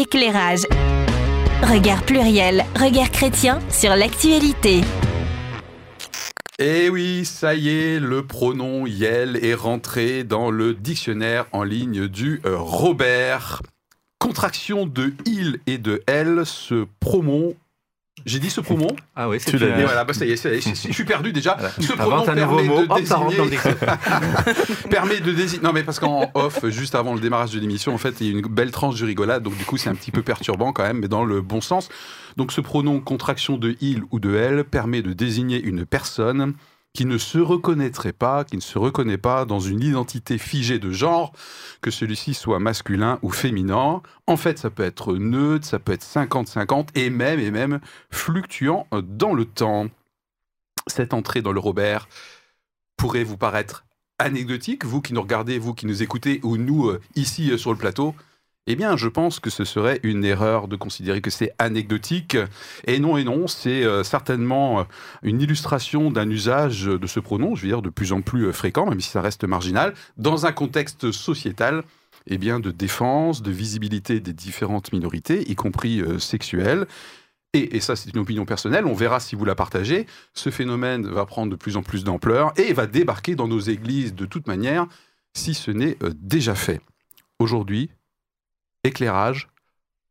Éclairage. Regard pluriel, regard chrétien sur l'actualité. Et Eh oui, ça y est, le pronom Yel est rentré dans le dictionnaire en ligne du euh, Robert. Contraction de il et de elle, ce pronom. J'ai dit ce pronom Ah oui, c'est Tu l'as voilà, bah ça y est, ça y est, je, je suis perdu déjà. Voilà. Ce nouveau permet mot, de le désigner... permet de désigner. Non, mais parce qu'en off, juste avant le démarrage de l'émission, en fait, il y a une belle tranche de rigolade, donc du coup, c'est un petit peu perturbant quand même, mais dans le bon sens. Donc, ce pronom contraction de il ou de elle permet de désigner une personne qui ne se reconnaîtrait pas, qui ne se reconnaît pas dans une identité figée de genre, que celui-ci soit masculin ou féminin. En fait, ça peut être neutre, ça peut être 50-50, et même, et même fluctuant dans le temps. Cette entrée dans le Robert pourrait vous paraître anecdotique, vous qui nous regardez, vous qui nous écoutez, ou nous euh, ici euh, sur le plateau, eh bien, je pense que ce serait une erreur de considérer que c'est anecdotique. Et non, et non, c'est euh, certainement euh, une illustration d'un usage de ce pronom, je veux dire, de plus en plus euh, fréquent, même si ça reste marginal, dans un contexte sociétal eh bien, de défense, de visibilité des différentes minorités, y compris sexuelles. Et, et ça, c'est une opinion personnelle, on verra si vous la partagez. Ce phénomène va prendre de plus en plus d'ampleur et va débarquer dans nos églises de toute manière, si ce n'est déjà fait. Aujourd'hui, éclairage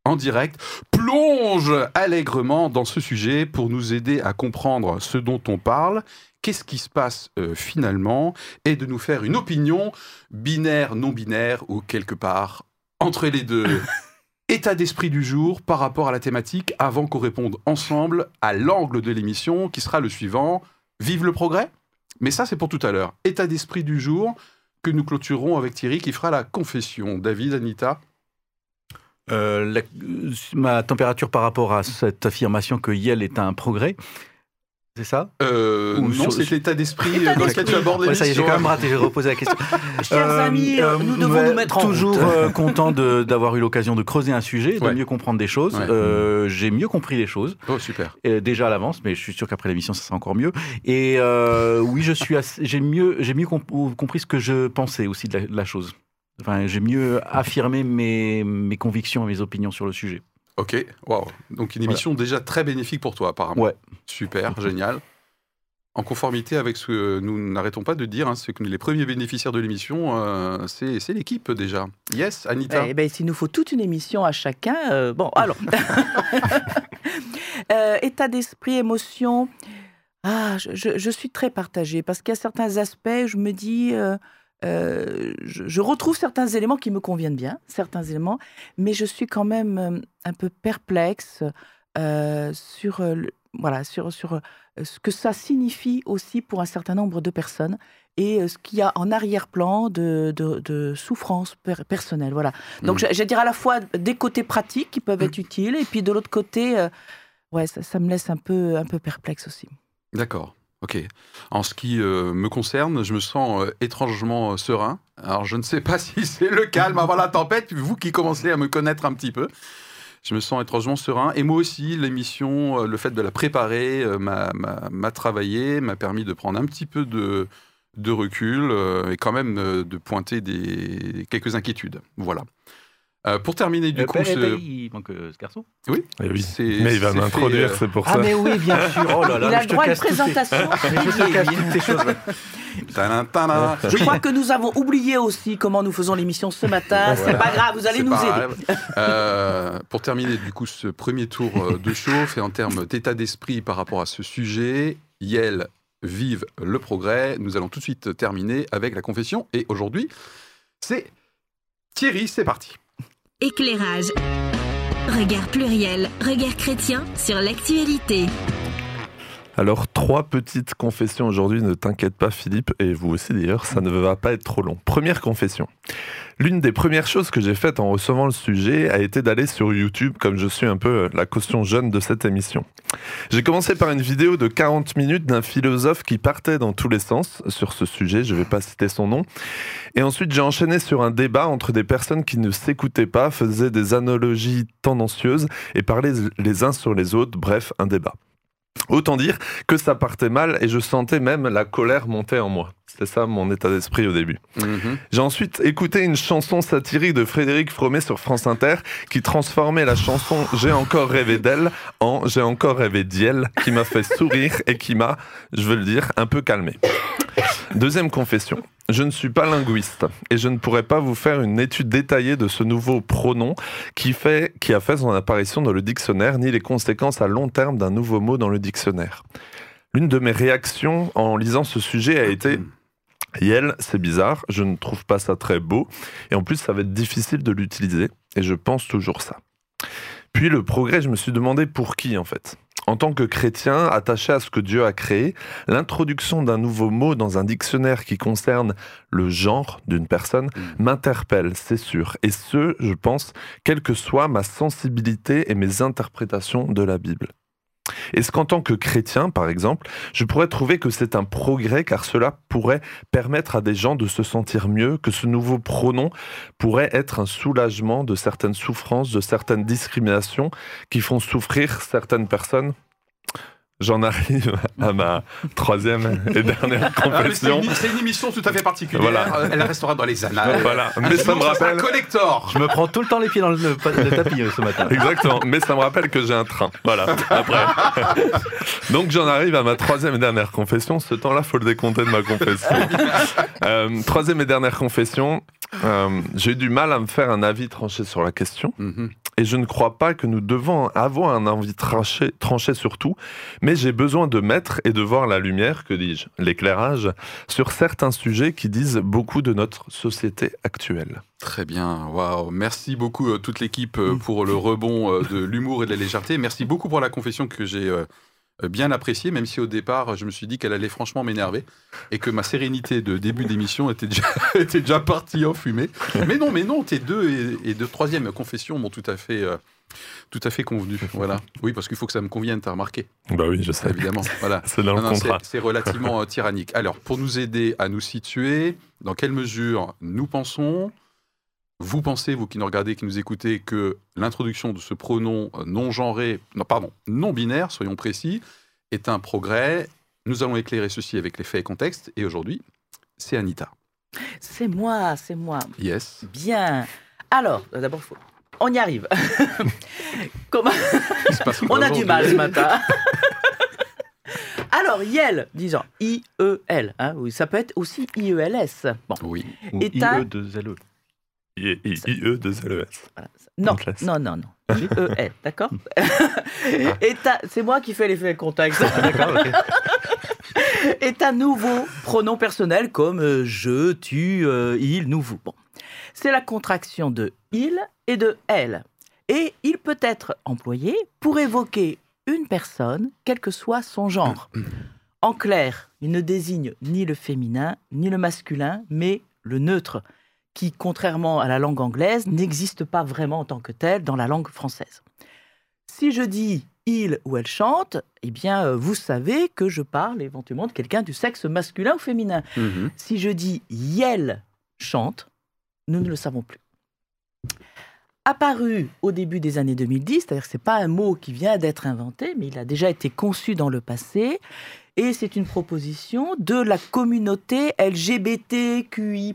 en direct plonge allègrement dans ce sujet pour nous aider à comprendre ce dont on parle, qu'est-ce qui se passe euh, finalement, et de nous faire une opinion binaire, non binaire, ou quelque part entre les deux. État d'esprit du jour par rapport à la thématique, avant qu'on réponde ensemble à l'angle de l'émission qui sera le suivant. Vive le progrès Mais ça, c'est pour tout à l'heure. État d'esprit du jour que nous clôturerons avec Thierry qui fera la confession. David, Anita? Euh, la- ma température par rapport à cette affirmation que Yel est un progrès, c'est ça? Euh, Ou non, sur- c'est l'état d'esprit euh, dans lequel tu abordes Ouais, ça y est, j'ai quand même raté, j'ai reposé la question. Chers amis, euh, nous devons nous mettre en Toujours route. euh, content de- d'avoir eu l'occasion de creuser un sujet, de Ouais. mieux comprendre des choses. Ouais. Euh, j'ai mieux compris les choses, Oh, super. euh, déjà à l'avance, mais je suis sûr qu'après l'émission, ça sera encore mieux. Et euh, oui, je suis assez- j'ai mieux, j'ai mieux comp- compris ce que je pensais aussi de la, de la chose. Enfin, j'ai mieux affirmé mes, mes convictions et mes opinions sur le sujet. Ok, waouh. Donc une émission déjà très bénéfique pour toi, apparemment. Ouais. Super, génial. En conformité avec ce que nous n'arrêtons pas de dire, hein, c'est que les premiers bénéficiaires de l'émission, euh, c'est c'est l'équipe déjà. Yes, Anita Eh ben, s'il nous faut toute une émission à chacun, euh, bon, alors. Euh, état d'esprit, émotion. Ah, je, je- je suis très partagée parce qu'il y a certains aspects, je me dis, euh, je, je retrouve certains éléments qui me conviennent bien, certains éléments, mais je suis quand même euh, un peu perplexe euh, sur, le- voilà, sur, sur ce que ça signifie aussi pour un certain nombre de personnes et ce qu'il y a en arrière-plan de, de, de souffrance per- personnelle. Voilà. Donc, Mm. je, je dire à la fois des côtés pratiques qui peuvent être utiles, et puis de l'autre côté, euh, ouais, ça, ça me laisse un peu, un peu perplexe aussi. D'accord. Ok. En ce qui euh, me concerne, je me sens euh, étrangement euh, serein. Alors, je ne sais pas si c'est le calme avant la tempête, vous qui commencez à me connaître un petit peu. Je me sens étrangement serein. Et moi aussi, l'émission, le fait de la préparer m'a- travaillé, m'a permis de prendre un petit peu de, de recul et quand même de pointer des, quelques inquiétudes. Voilà. Euh, pour terminer, du Euh, coup, ce- ben, il manque euh, ce garçon. oui, Eh oui. Mais il va m'introduire, euh, c'est pour Ah, ça. mais oui, bien sûr. Oh là là, Il a le droit à une présentation. Je te casse toutes ces choses. tadam, tadam. Je crois que nous avons oublié aussi comment nous faisons l'émission ce matin. C'est pas grave, vous allez nous aider. Euh, pour terminer du coup ce premier tour de chauffe et en termes d'état d'esprit par rapport à ce sujet, Yel vive le progrès. Nous allons tout de suite terminer avec la confession et aujourd'hui c'est Thierry, c'est parti. Éclairage. Regard pluriel, regard chrétien sur l'actualité. Alors, trois petites confessions aujourd'hui, ne t'inquiète pas Philippe, et vous aussi d'ailleurs, ça ne va pas être trop long. Première confession. L'une des premières choses que j'ai faites en recevant le sujet a été d'aller sur YouTube, comme je suis un peu la caution jeune de cette émission. J'ai commencé par une vidéo de 40 minutes d'un philosophe qui partait dans tous les sens sur ce sujet, je ne vais pas citer son nom. Et ensuite, j'ai enchaîné sur un débat entre des personnes qui ne s'écoutaient pas, faisaient des analogies tendancieuses et parlaient les uns sur les autres, bref, un débat. Autant dire que ça partait mal et je sentais même la colère monter en moi. C'est ça mon état d'esprit au début. Mhm. J'ai ensuite écouté une chanson satirique de Frédéric Fromet sur France Inter qui transformait la chanson J'ai encore rêvé d'elle en J'ai encore rêvé d'elle qui m'a fait sourire et qui m'a, je veux le dire, un peu calmé. Deuxième confession. Je ne suis pas linguiste et je ne pourrais pas vous faire une étude détaillée de ce nouveau pronom qui, fait, qui a fait son apparition dans le dictionnaire ni les conséquences à long terme d'un nouveau mot dans le dictionnaire. L'une de mes réactions en lisant ce sujet a été Yel, c'est bizarre, je ne trouve pas ça très beau et en plus ça va être difficile de l'utiliser et je pense toujours ça. Puis le progrès, je me suis demandé pour qui en fait. En tant que chrétien attaché à ce que Dieu a créé, l'introduction d'un nouveau mot dans un dictionnaire qui concerne le genre d'une personne m'interpelle, c'est sûr. Et ce, je pense, quelle que soit ma sensibilité et mes interprétations de la Bible. Est-ce qu'en tant que chrétien, par exemple, je pourrais trouver que c'est un progrès car cela pourrait permettre à des gens de se sentir mieux, que ce nouveau pronom pourrait être un soulagement de certaines souffrances, de certaines discriminations qui font souffrir certaines personnes? J'en arrive à ma troisième et dernière Ah, c'est confession. une, c'est une émission tout à fait particulière. Voilà. Euh, Elle restera dans les annales. Voilà, mais ça me rappelle. collector. Je me prends tout le temps les pieds dans le, le tapis euh, ce matin. Exactement, mais ça me rappelle que j'ai un train. Voilà, après. Donc j'en arrive à ma troisième et dernière confession. Ce temps-là, faut le décompter de ma confession. Euh, troisième et dernière confession. Euh, j'ai eu du mal à me faire un avis tranché sur la question. Mhm. Et je ne crois pas que nous devons avoir un avis tranché, tranché sur tout, mais j'ai besoin de mettre et de voir la lumière, que dis-je, l'éclairage, sur certains sujets qui disent beaucoup de notre société actuelle. Très bien, waouh. Merci beaucoup euh, toute l'équipe euh, pour le rebond euh, de l'humour et de la légèreté. Merci beaucoup pour la confession que j'ai bien appréciée, même si au départ je me suis dit qu'elle allait franchement m'énerver et que ma sérénité de début d'émission était déjà, était déjà partie en fumée. Mais non, mais non, tes deux et, et deux troisième confessions m'ont tout à fait, euh, tout à fait convenu. Voilà. Oui, parce qu'il faut que ça me convienne, t'as remarqué, Bah oui, je sais. évidemment. Voilà. C'est dans le non, contrat. C'est relativement euh, tyrannique. Alors, pour nous aider à nous situer, dans quelle mesure nous pensons, vous pensez, vous qui nous regardez, qui nous écoutez, que l'introduction de ce pronom euh, non genré, non, pardon, non binaire, soyons précis, est un progrès Nous allons éclairer ceci avec les faits et contextes. Et aujourd'hui, c'est Anita. C'est moi, c'est moi. Yes. Bien. Alors, d'abord, faut- on y arrive. Comment... On a du mal ce matin. Alors, Yel, disons I-E-L, hein, oui, ça peut être aussi I-E-L-S. Bon, Oui. Ou Et t'as- IE de ZLES. non, non, non, non. I-E-L, d'accord Et t'as- c'est moi qui fais l'effet contexte. D'accord, ok. Et un nouveau pronom personnel comme euh, je, tu, euh, il, nous, vous. Bon. C'est la contraction de il et de elle. Et il peut être employé pour évoquer une personne, quel que soit son genre. En clair, il ne désigne ni le féminin, ni le masculin, mais le neutre, qui, contrairement à la langue anglaise, n'existe pas vraiment en tant que tel dans la langue française. Si je dis il ou elle chante, eh bien, euh, vous savez que je parle éventuellement de quelqu'un du sexe masculin ou féminin. Mhm. Si je dis Yel chante, nous ne le savons plus. Apparu au début des années 2010, c'est-à-dire que ce n'est pas un mot qui vient d'être inventé, mais il a déjà été conçu dans le passé, et c'est une proposition de la communauté LGBTQI+,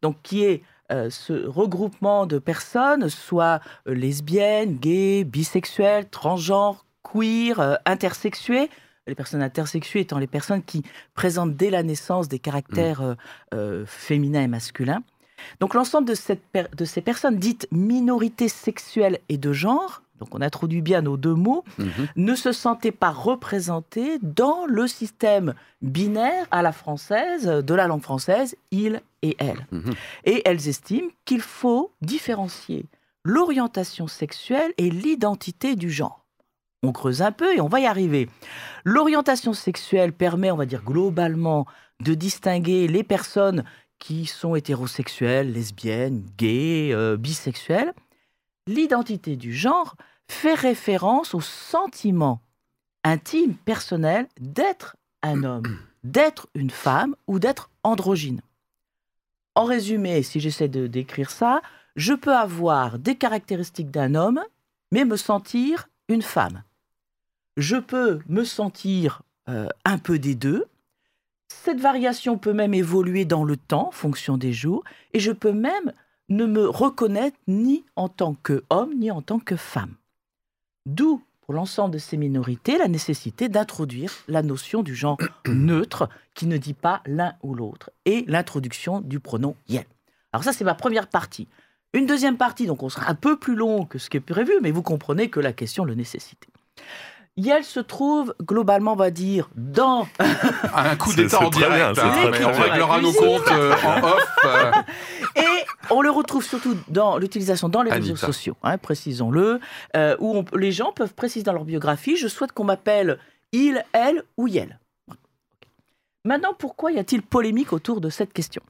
donc qui est euh, ce regroupement de personnes, soit euh, lesbiennes, gays, bisexuelles, transgenres, queer, euh, intersexuées, les personnes intersexuées étant les personnes qui présentent dès la naissance des caractères euh, féminins et masculins. Donc l'ensemble de, cette per- de ces personnes dites minorités sexuelles et de genre, donc on introduit bien nos deux mots, Mhm. ne se sentaient pas représentées dans le système binaire à la française, de la langue française, il et elle. Mhm. Et elles estiment qu'il faut différencier l'orientation sexuelle et l'identité du genre. On creuse un peu et on va y arriver. L'orientation sexuelle permet, on va dire globalement, de distinguer les personnes qui sont hétérosexuelles, lesbiennes, gays, euh, bisexuelles. L'identité du genre fait référence au sentiment intime, personnel d'être un homme, d'être une femme ou d'être androgyne. En résumé, si j'essaie de décrire ça, je peux avoir des caractéristiques d'un homme, mais me sentir une femme. Je peux me sentir euh, un peu des deux. Cette variation peut même évoluer dans le temps, fonction des jours, et je peux même ne me reconnaître ni en tant qu'homme ni en tant que femme. D'où, pour l'ensemble de ces minorités, la nécessité d'introduire la notion du genre neutre qui ne dit pas l'un ou l'autre, et l'introduction du pronom yel. Alors ça, c'est ma première partie. Une deuxième partie, donc on sera un peu plus long que ce qui est prévu, mais vous comprenez que la question le nécessite. Yel se trouve globalement, on va dire, dans Un coup d'état en bien, direct. hein, mais bien. on réglera nos comptes euh, en off. euh. Et on le retrouve surtout dans l'utilisation dans les réseaux sociaux, hein, précisons-le, euh, où on- les gens peuvent préciser dans leur biographie Je souhaite qu'on m'appelle il, elle ou yel. Maintenant, pourquoi y a-t-il polémique autour de cette question?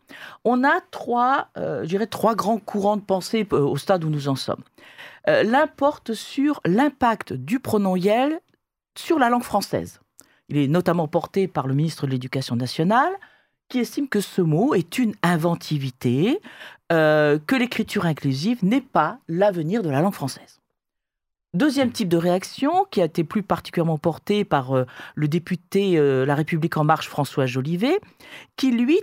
On a trois, euh, je dirais, trois grands courants de pensée euh, au stade où nous en sommes. Euh, L'un porte sur l'impact du pronom yel sur la langue française. Il est notamment porté par le ministre de l'Éducation nationale, qui estime que ce mot est une inventivité, euh, que l'écriture inclusive n'est pas l'avenir de la langue française. Deuxième type de réaction, qui a été plus particulièrement porté par euh, le député euh, La République en marche François Jolivet, qui lui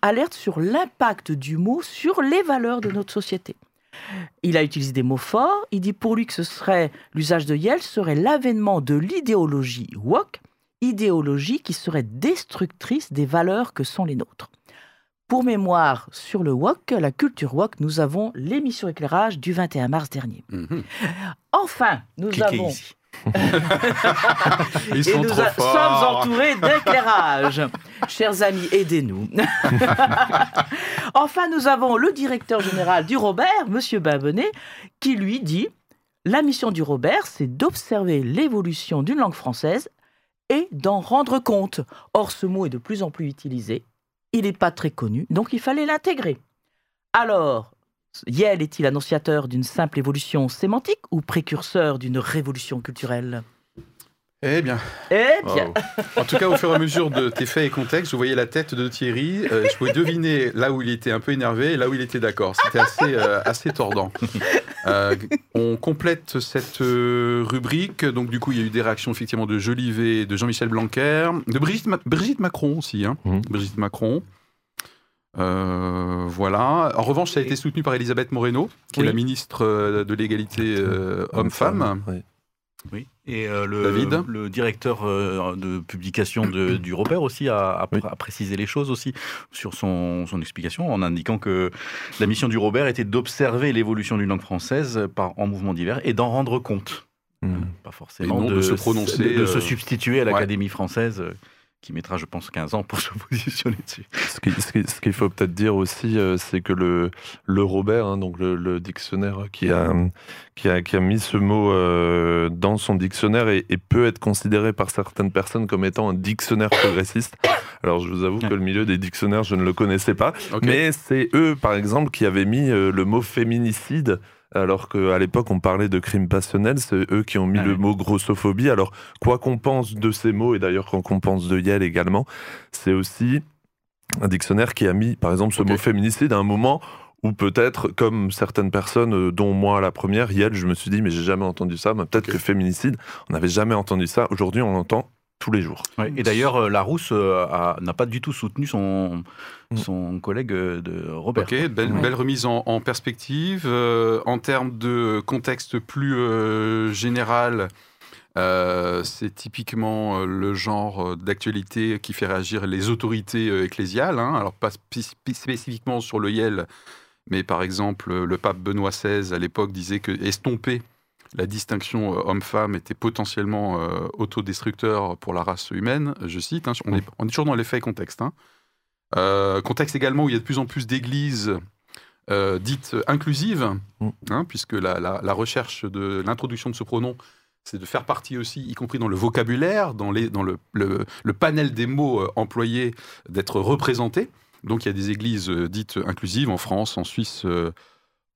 alerte sur l'impact du mot sur les valeurs de notre société. Il a utilisé des mots forts. Il dit pour lui que ce serait l'usage de Yel serait l'avènement de l'idéologie woke, idéologie qui serait destructrice des valeurs que sont les nôtres. Pour mémoire sur le wok, la culture wok, nous avons l'émission éclairage du 21 mars dernier. Mhm. Enfin, nous Cliquez avons ici? Ils et nous trop a- forts. sommes entourés d'éclairage. Chers amis, aidez-nous. enfin, nous avons le directeur général du Robert, Monsieur Babenet, qui lui dit la mission du Robert, c'est d'observer l'évolution d'une langue française et d'en rendre compte. Or, ce mot est de plus en plus utilisé. Il n'est pas très connu, donc il fallait l'intégrer. Alors, Yel est-il annonciateur d'une simple évolution sémantique ou précurseur d'une révolution culturelle? Eh bien, Eh bien, en tout cas, au fur et à mesure de tes faits et contextes, je voyais la tête de Thierry. euh, je pouvais deviner là où il était un peu énervé et là où il était d'accord. C'était assez, euh, assez tordant. Euh, on complète cette euh, rubrique. Donc, du coup, il y a eu des réactions effectivement de Jolivet, de Jean-Michel Blanquer, de Brigitte, Ma- Brigitte Macron aussi. hein. Mhm. Brigitte Macron. Euh, voilà. En revanche, ça a été soutenu par Elisabeth Moreno, qui Oui. est la ministre euh, de l'égalité euh, homme-femme. Oui. Oui. Et euh, le, David le directeur de publication de- du Robert aussi a, a- Oui. a précisé les choses aussi sur son, son explication en indiquant que la mission du Robert était d'observer l'évolution d'une langue française par, en mouvement divers et d'en rendre compte. Mm. Pas forcément de se prononcer, de, de se substituer à ouais. l'Académie française euh, qui mettra, je pense, 15 ans pour se positionner dessus. Ce qui- ce qui- ce qu'il faut peut-être dire aussi, euh, c'est que le, le Robert, hein, donc le, le dictionnaire qui a, qui, a, qui a mis ce mot euh, dans son dictionnaire et, et peut être considéré par certaines personnes comme étant un dictionnaire progressiste. Alors je vous avoue que le milieu des dictionnaires, je ne le connaissais pas. Mais c'est eux, par exemple, qui avaient mis euh, le mot féminicide. Alors qu'à l'époque, on parlait de crime passionnel, c'est eux qui ont mis Ah le oui. mot grossophobie. Alors, quoi qu'on pense de ces mots, et d'ailleurs quoi qu'on pense de Yale également, c'est aussi un dictionnaire qui a mis, par exemple, ce mot féminicide à un moment où peut-être, comme certaines personnes, euh, dont moi la première, Yale, je me suis dit, mais j'ai jamais entendu ça, mais peut-être que féminicide, on n'avait jamais entendu ça. Aujourd'hui, on l'entend tous les jours. Ouais, Et d'ailleurs, euh, Larousse euh, n'a pas du tout soutenu son, Mm. son collègue euh, de Robert. Ok, belle, Ouais. belle remise en, en perspective. Euh, en termes de contexte plus euh, général, euh, c'est typiquement le genre d'actualité qui fait réagir les autorités ecclésiales. hein. Alors, pas spé- spé- spécifiquement sur le YEL, mais par exemple, le pape Benoît XVI à l'époque disait que estomper la distinction euh, homme-femme était potentiellement euh, autodestructeur pour la race humaine. Je cite, hein, on, est, on est toujours dans les faits et contexte. hein. Euh, contexte également où il y a de plus en plus d'églises euh, dites inclusives, Mm. hein, puisque la, la- la recherche de l'introduction de ce pronom, c'est de faire partie aussi, y compris dans le vocabulaire, dans, les, dans le, le- le panel des mots employés, d'être représentés. Donc il y a des églises dites inclusives en France, en Suisse,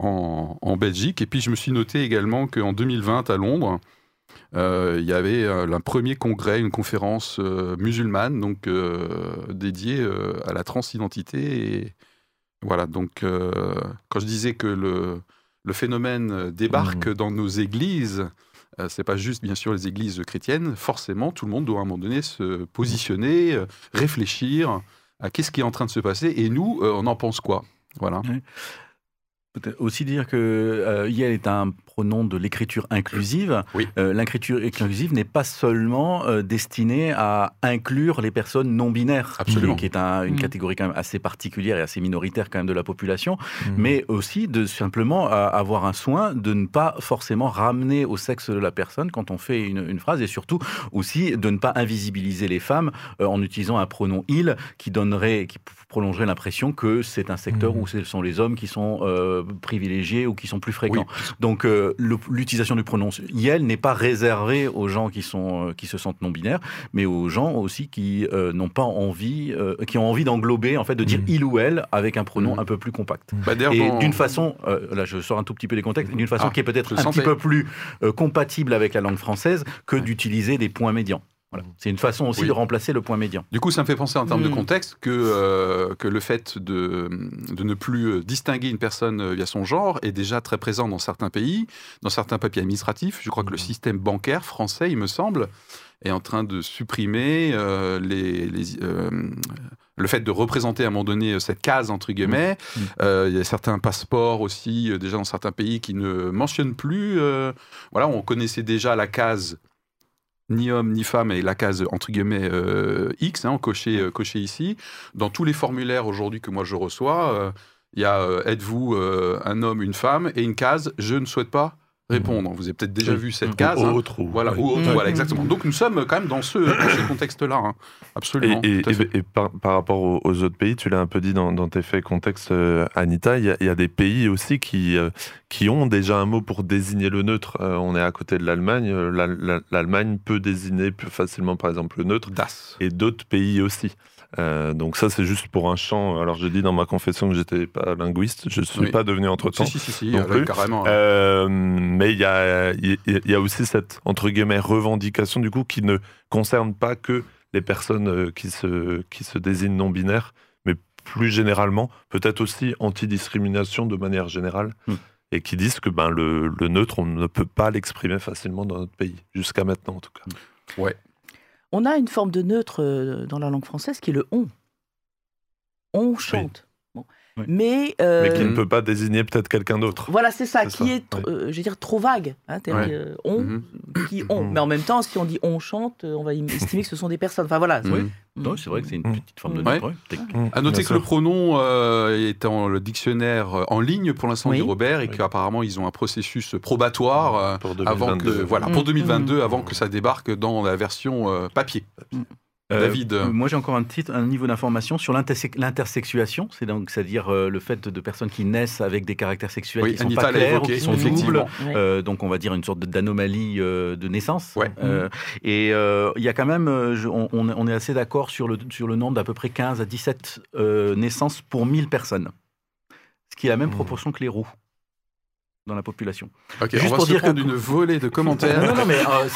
en, en Belgique. Et puis je me suis noté également qu'en 2020, à Londres, euh, il y avait euh, un premier congrès, une conférence euh, musulmane, donc dédiée à la transidentité. Et voilà, donc quand je disais que le, le phénomène débarque dans nos églises, euh, c'est pas juste bien sûr les églises chrétiennes, forcément tout le monde doit à un moment donné se positionner, euh, réfléchir à qu'est-ce qui est en train de se passer et nous, euh, on en pense quoi? Voilà. Peut-être aussi dire que euh, Yel est un pronom de l'écriture inclusive. Oui. Euh, L'écriture inclusive n'est pas seulement euh, destinée à inclure les personnes non binaires, Absolument. qui est un- une Mm. catégorie quand même assez particulière et assez minoritaire quand même de la population, Mhm. mais aussi de simplement euh, avoir un soin de ne pas forcément ramener au sexe de la personne quand on fait une, une phrase et surtout aussi de ne pas invisibiliser les femmes euh, en utilisant un pronom il qui donnerait, qui prolongerait l'impression que c'est un secteur Mhm. où ce sont les hommes qui sont euh, privilégiés ou qui sont plus fréquents. Oui. Donc euh, l'utilisation du pronom Yel n'est pas réservée aux gens qui sont euh, qui se sentent non binaires, mais aux gens aussi qui euh, n'ont pas envie, qui ont envie d'englober en fait de dire Mhm. il ou elle avec un pronom Mhm. un peu plus compact. Bah, d'ailleurs, Et dans- d'une façon, là je sors un tout petit peu des contextes, d'une façon Ah, qui est peut-être un petit peu plus compatible avec la langue française que d'utiliser des points médians. Voilà. C'est une façon aussi Oui. de remplacer le point médian. Du coup, ça me fait penser en termes de Mm. contexte que, euh, que le fait de, de ne plus euh, distinguer une personne euh, via son genre est déjà très présent dans certains pays, dans certains papiers administratifs. Je crois que le Mm. système bancaire français, il me semble, est en train de supprimer euh, les, les, euh, le fait de représenter à un moment donné cette case, entre guillemets. Euh, il y a certains passeports aussi, déjà dans certains pays, qui ne mentionnent plus. euh, voilà, on connaissait déjà la case ni homme ni femme et la case entre guillemets euh, X, hein, coché, euh, coché ici. Dans tous les formulaires aujourd'hui que moi je reçois, euh, il y a êtes-vous un homme, une femme et une case je ne souhaite pas répondre. Vous avez peut-être déjà vu cette case. Ou hein. autre, ou- Voilà, oui. ou autre, voilà, exactement. Donc nous sommes quand même dans ce, dans ce contexte-là, hein. absolument. Et, par, par rapport aux, aux autres pays, tu l'as un peu dit dans, dans tes faits contexte, euh, Anita, il y, a- il y a des pays aussi qui, euh, qui ont déjà un mot pour désigner le neutre. Euh, on est à côté de l'Allemagne. la- la- L'Allemagne peut désigner plus facilement, par exemple, le neutre, Das. et d'autres pays aussi. Euh, donc ça, c'est juste pour un champ. Alors, j'ai dit dans ma confession que j'étais pas linguiste. Je suis Oui. pas devenu entre-temps. Si, si, si, non euh, plus. carrément. Euh, mais il y a, y y aussi cette entre guillemets revendication du coup qui ne concerne pas que les personnes qui se qui se désignent non binaires, mais plus généralement peut-être aussi anti-discrimination de manière générale. Hmm. Et qui disent que ben, le, le neutre, on ne peut pas l'exprimer facilement dans notre pays, jusqu'à maintenant en tout cas. On a une forme de neutre euh, dans la langue française qui est le on. On chante. Oui. Mais, euh, Mais qui ne Mhm. peut pas désigner peut-être quelqu'un d'autre. voilà, c'est ça, qui ça, est, oui. euh, je veux dire, trop vague. Hein, Ouais. euh, on, Mhm. qui on. Mhm. Mais en même temps, si on dit on chante, euh, on va im- estimer que ce sont des personnes. Enfin voilà. Non, c'est vrai que c'est une Mhm. petite forme de Ouais. ouais. Mmh, À noter bien que le pronom euh, est dans le dictionnaire euh, en ligne pour l'instant Oui. du Robert et Oui. qu'apparemment ils ont un processus probatoire euh, pour avant que 2022. voilà Mm. pour 2022 Mm. avant que ça débarque dans la version euh, papier. Euh, David. euh, moi, j'ai encore un titre, un niveau d'information sur l'interse- l'intersexuation, c'est donc c'est-à-dire euh, le fait de personnes qui naissent avec des caractères sexuels Oui, qui sont pas l'a clairs ou qui sont doubles. Ouais. Euh, donc on va dire une sorte d'anomalie euh, de naissance. Ouais. Euh, et euh, il y a quand même, je- on, on- on est assez d'accord sur le, sur le nombre d'à peu près 15 à 17 euh, naissances pour 1000 personnes. Ce qui est la même Mmh. proportion que les roues dans la population. Juste on va pour se dire que- une volée de commentaires. Non, non, mais euh,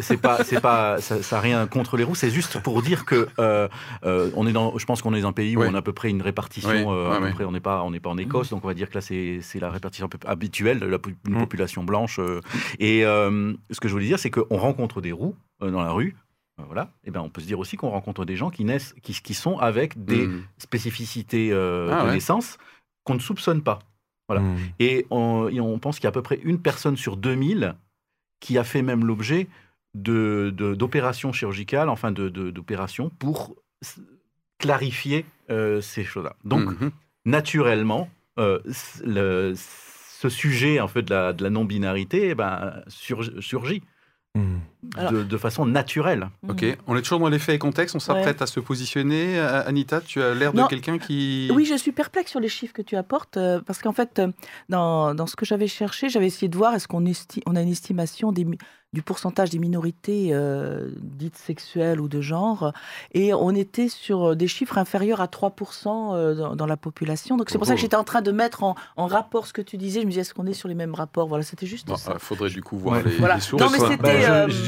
c'est- pas, c'est pas, ça, ça a rien contre les roues. C'est juste pour dire que euh, euh, on est dans, je pense qu'on est dans un pays où on a à peu près une répartition. Oui, euh, à peu près, on n'est pas, on n'est pas en Écosse, donc on va dire que là c'est la répartition un peu habituelle de la, une Mm. population blanche. et ce que je voulais dire, c'est qu'on rencontre des roues dans la rue. Voilà. Et ben, on peut se dire aussi qu'on rencontre des gens qui naissent, qui, qui sont avec des Mm. spécificités euh, Ah de ouais. naissance qu'on ne soupçonne pas. Voilà. Mmh. Et on, et on pense qu'il y a à peu près une personne sur 2000 qui a fait même l'objet de- de- d'opérations chirurgicales, enfin de- de- d'opérations pour clarifier euh, ces choses-là. Donc, Mhm. naturellement, euh, le- ce sujet en fait de la, de la non-binarité eh ben, sur- surgit Mmh. Alors- de, de façon naturelle. Ok, on est toujours dans les faits et contextes, on s'apprête à se positionner. Anita, tu as l'air de quelqu'un qui... Oui, je suis perplexe sur les chiffres que tu apportes, euh, parce qu'en fait, euh, dans, dans ce que j'avais cherché, j'avais essayé de voir est-ce qu'on esti- on a une estimation des, du pourcentage des minorités euh, dites sexuelles ou de genre, et on était sur des chiffres inférieurs à 3% euh, dans, dans la population. Donc c'est pour ça que j'étais en train de mettre en, en rapport ce que tu disais. Je me disais, est-ce qu'on est sur les mêmes rapports? Voilà, c'était juste Il ça. faudrait du coup voir Ouais. les, Voilà. les sources. Non, mais quoi. c'était,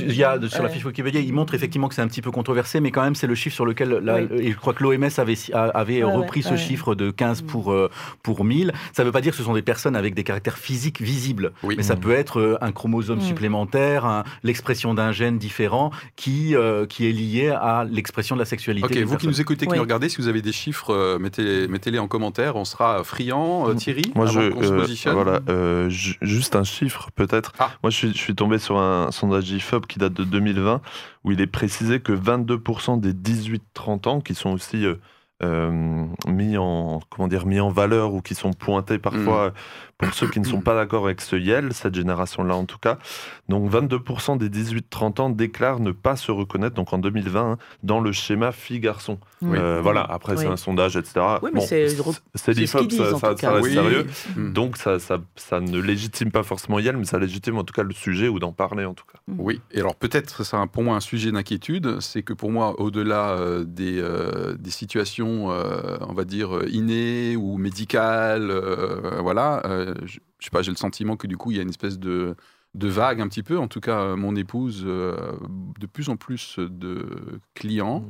Euh, il y a sur la Ouais. fiche Wikipédia, il montre effectivement que c'est un petit peu controversé, mais quand même c'est le chiffre sur lequel, la- Oui. et je crois que l'OMS avait, avait Ouais, repris ouais, ce ouais. chiffre de 15 pour, euh, pour 1000. Ça ne veut pas dire que ce sont des personnes avec des caractères physiques visibles, Oui. mais ça peut être euh, un chromosome Mm. supplémentaire, l'expression d'un gène différent qui, euh, qui est lié à l'expression de la sexualité. Ok, vous qui nous écoutez, qui nous regardez, si vous avez des chiffres, euh, mettez-les en commentaire. On sera friand. Euh, Thierry, Moi, je, qu'on se euh, positionne. voilà, euh, ju- juste un chiffre peut-être. Ah. Moi, je suis, je suis tombé sur un sondage IFOP qui date de 2020 où il est précisé que 22% des 18-30 ans, qui sont aussi euh, euh, mis en comment dire mis en valeur ou qui sont pointés parfois pour ceux qui ne sont pas d'accord avec ce YEL, cette génération-là en tout cas. Donc 22% des 18-30 ans déclarent ne pas se reconnaître, donc en 2020, hein, dans le schéma fille-garçon. Oui. Euh, voilà, après c'est un sondage, etc. Oui, mais Bon, c'est- c'est C'est ce l'IFOP, ça, ça- ça reste Oui. sérieux. Mm. Donc ça, ça, ça ne légitime pas forcément Yel, mais ça légitime en tout cas le sujet ou d'en parler en tout cas. Oui, et alors peut-être c'est un- pour moi un sujet d'inquiétude, c'est que pour moi, au-delà euh, des, euh, des situations, euh, on va dire, innées ou médicales, euh, voilà, euh, je, je sais pas, j'ai le sentiment que du coup, il y a une espèce de, de vague un petit peu. En tout cas, euh, mon épouse, euh, de plus en plus de clients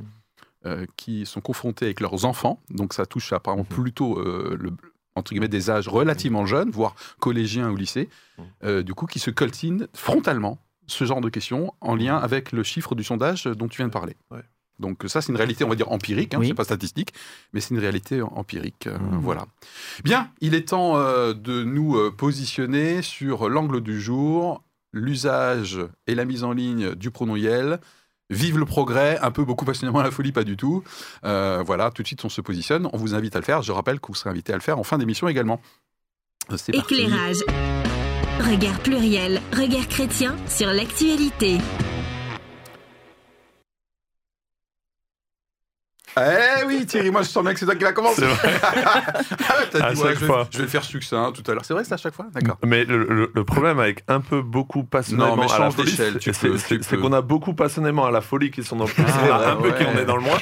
euh, qui sont confrontés avec leurs enfants, donc ça touche apparemment Mhm. plutôt euh, le entre guillemets des âges relativement jeunes, voire collégiens ou lycée, euh, du coup qui se coltinent frontalement ce genre de questions en lien avec le chiffre du sondage dont tu viens de parler. Ouais. Donc ça, c'est une réalité, on va dire empirique, hein, Oui. c'est pas statistique, mais c'est une réalité empirique. euh, Mhm. Voilà. Bien, il est temps euh, de nous euh, positionner sur l'angle du jour, l'usage et la mise en ligne du pronom Yel. Vive le progrès, un peu beaucoup passionnément la folie, pas du tout. Euh, voilà, tout de suite on se positionne, on vous invite à le faire. Je rappelle que vous serez invité à le faire en fin d'émission également. Euh, parti. Éclairage. Regard pluriel, regard chrétien sur l'actualité. Eh oui, Thierry, moi je sens bien que c'est toi qui va commencer. C'est vrai. Ah, t'as À dit, ouais, chaque je, vais, fois. je vais le faire succinct tout à l'heure. C'est vrai, c'est à chaque fois? D'accord. Mais le, le- le problème avec un peu beaucoup passionnément Non, mais à la change folie, d'échelle, c'est qu'on a beaucoup passionnément à la folie qui sont dans le plus, Ah, un peu qui en est dans le moins.